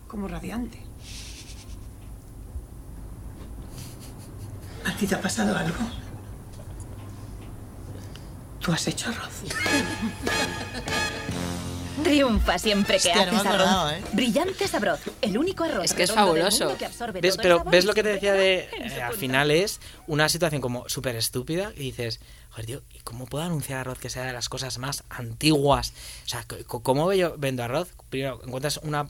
como radiante. ¿A ti te ha pasado algo? Tú has hecho arroz. Triunfa siempre que Hostia, no me haces acordaba, arroz. ¿eh? Brillante sabroz, el único arroz Es que es redondo del fabuloso. mundo que absorbe ¿Ves? todo el Pero sabor ves y lo que te decía de... queda en su eh, al final es una situación como súper estúpida y dices, joder, tío, ¿y cómo puedo anunciar arroz que sea de las cosas más antiguas? O sea, c- ¿cómo yo vendo arroz? Primero, encuentras una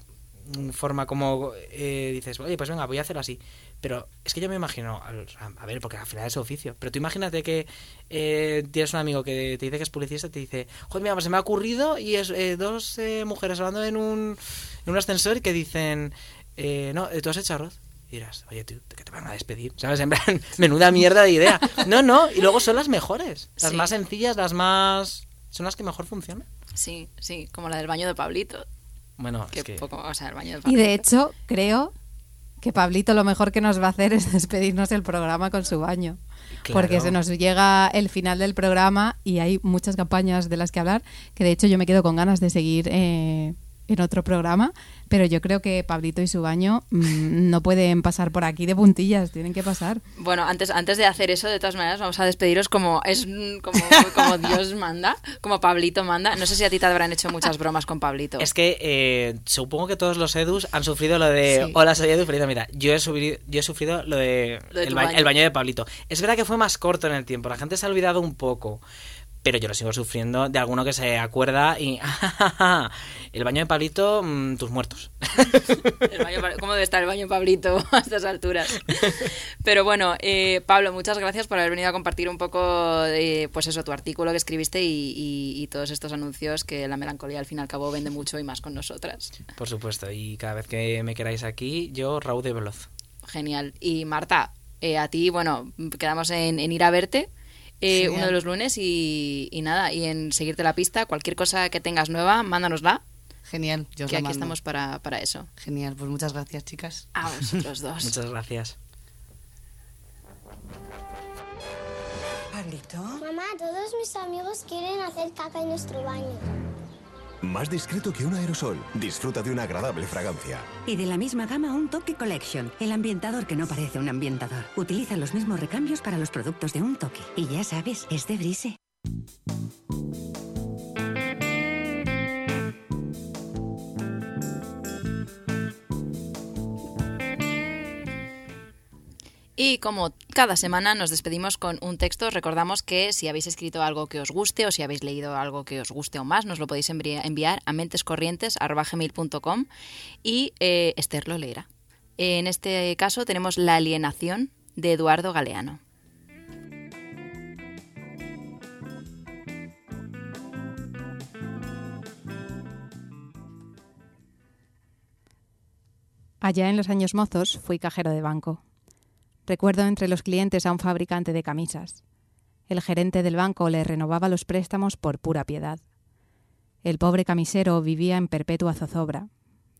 mm, forma como eh, dices, oye, pues venga, voy a hacerlo así. Pero es que yo me imagino, a, ver, porque al final es su oficio, pero tú imagínate que eh, tienes un amigo que te dice que es publicista y te dice, joder, mira, pues se me ha ocurrido y es eh, dos eh, mujeres hablando en un, en un ascensor que dicen, eh, no, tú has hecho arroz. Y dirás, oye, tú, que te van a despedir, ¿sabes? En plan, (laughs) menuda mierda de idea. No, no, y luego son las mejores, las Sí. más sencillas, las más... Son las que mejor funcionan. Sí, sí, como la del baño de Pablito. Bueno, Que es que... poco, o sea, el baño de Y Pablito. de hecho, creo que Pablito lo mejor que nos va a hacer es (laughs) despedirnos el programa con su baño. Claro. Porque se nos llega el final del programa y hay muchas campañas de las que hablar, que de hecho yo me quedo con ganas de seguir eh, en otro programa, pero yo creo que Pablito y su baño mm, (laughs) no pueden pasar por aquí de puntillas, tienen que pasar. Bueno, antes, antes de hacer eso, de todas maneras, vamos a despediros como es mm, como, (laughs) como Dios manda, como Pablito manda. No sé si a ti te habrán hecho muchas bromas con Pablito. Es que eh, supongo que todos los Edus han sufrido lo de Sí. Hola, soy Edu, feliz Navidad. Yo he, subido, yo he sufrido lo de, Lo de el, tu ba- baño. el baño de Pablito. Es verdad que fue más corto en el tiempo, la gente se ha olvidado un poco. Pero yo lo sigo sufriendo de alguno que se acuerda y... (laughs) el baño de Pablito, mm, tus muertos. (laughs) El baño Pa- ¿Cómo debe estar el baño Pablito (laughs) a estas alturas? Pero bueno, eh, Pablo, muchas gracias por haber venido a compartir un poco de, pues eso, tu artículo que escribiste y, y- y todos estos anuncios que la melancolía al fin y al cabo vende mucho y más con nosotras. Por supuesto, y cada vez que me queráis aquí, yo Raúl de Veloz. Genial. Y Marta, eh, a ti, bueno, quedamos en, en ir a verte. Eh, uno de los lunes y, y nada, y en seguirte la pista, cualquier cosa que tengas nueva, mándanosla, Genial, yo os que la aquí mando. estamos para, para eso. Genial, pues muchas gracias, chicas. A vosotros (laughs) dos. Muchas gracias. Pablito. Mamá, todos mis amigos quieren hacer caca en nuestro baño. Más discreto que un aerosol. Disfruta de una agradable fragancia. Y de la misma gama un Toque Collection, el ambientador que no parece un ambientador. Utiliza los mismos recambios para los productos de un toque. Y ya sabes, es de Brise. Y como cada semana nos despedimos con un texto, os recordamos que si habéis escrito algo que os guste o si habéis leído algo que os guste o más, nos lo podéis envi- enviar a mentescorrientes.com y eh, Esther lo leerá. En este caso tenemos La alienación de Eduardo Galeano. Allá en los años mozos fui cajero de banco. Recuerdo entre los clientes a un fabricante de camisas. El gerente del banco le renovaba los préstamos por pura piedad. El pobre camisero vivía en perpetua zozobra.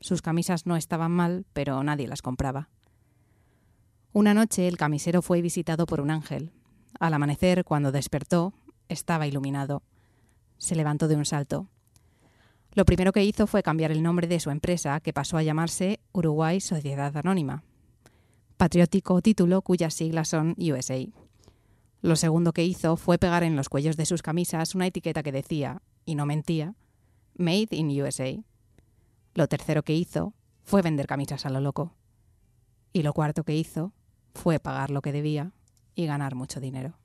Sus camisas no estaban mal, pero nadie las compraba. Una noche el camisero fue visitado por un ángel. Al amanecer, cuando despertó, estaba iluminado. Se levantó de un salto. Lo primero que hizo fue cambiar el nombre de su empresa, que pasó a llamarse Uruguay Sociedad Anónima, patriótico título cuyas siglas son USA. Lo segundo que hizo fue pegar en los cuellos de sus camisas una etiqueta que decía, y no mentía, Made in USA. Lo tercero que hizo fue vender camisas a lo loco. Y lo cuarto que hizo fue pagar lo que debía y ganar mucho dinero.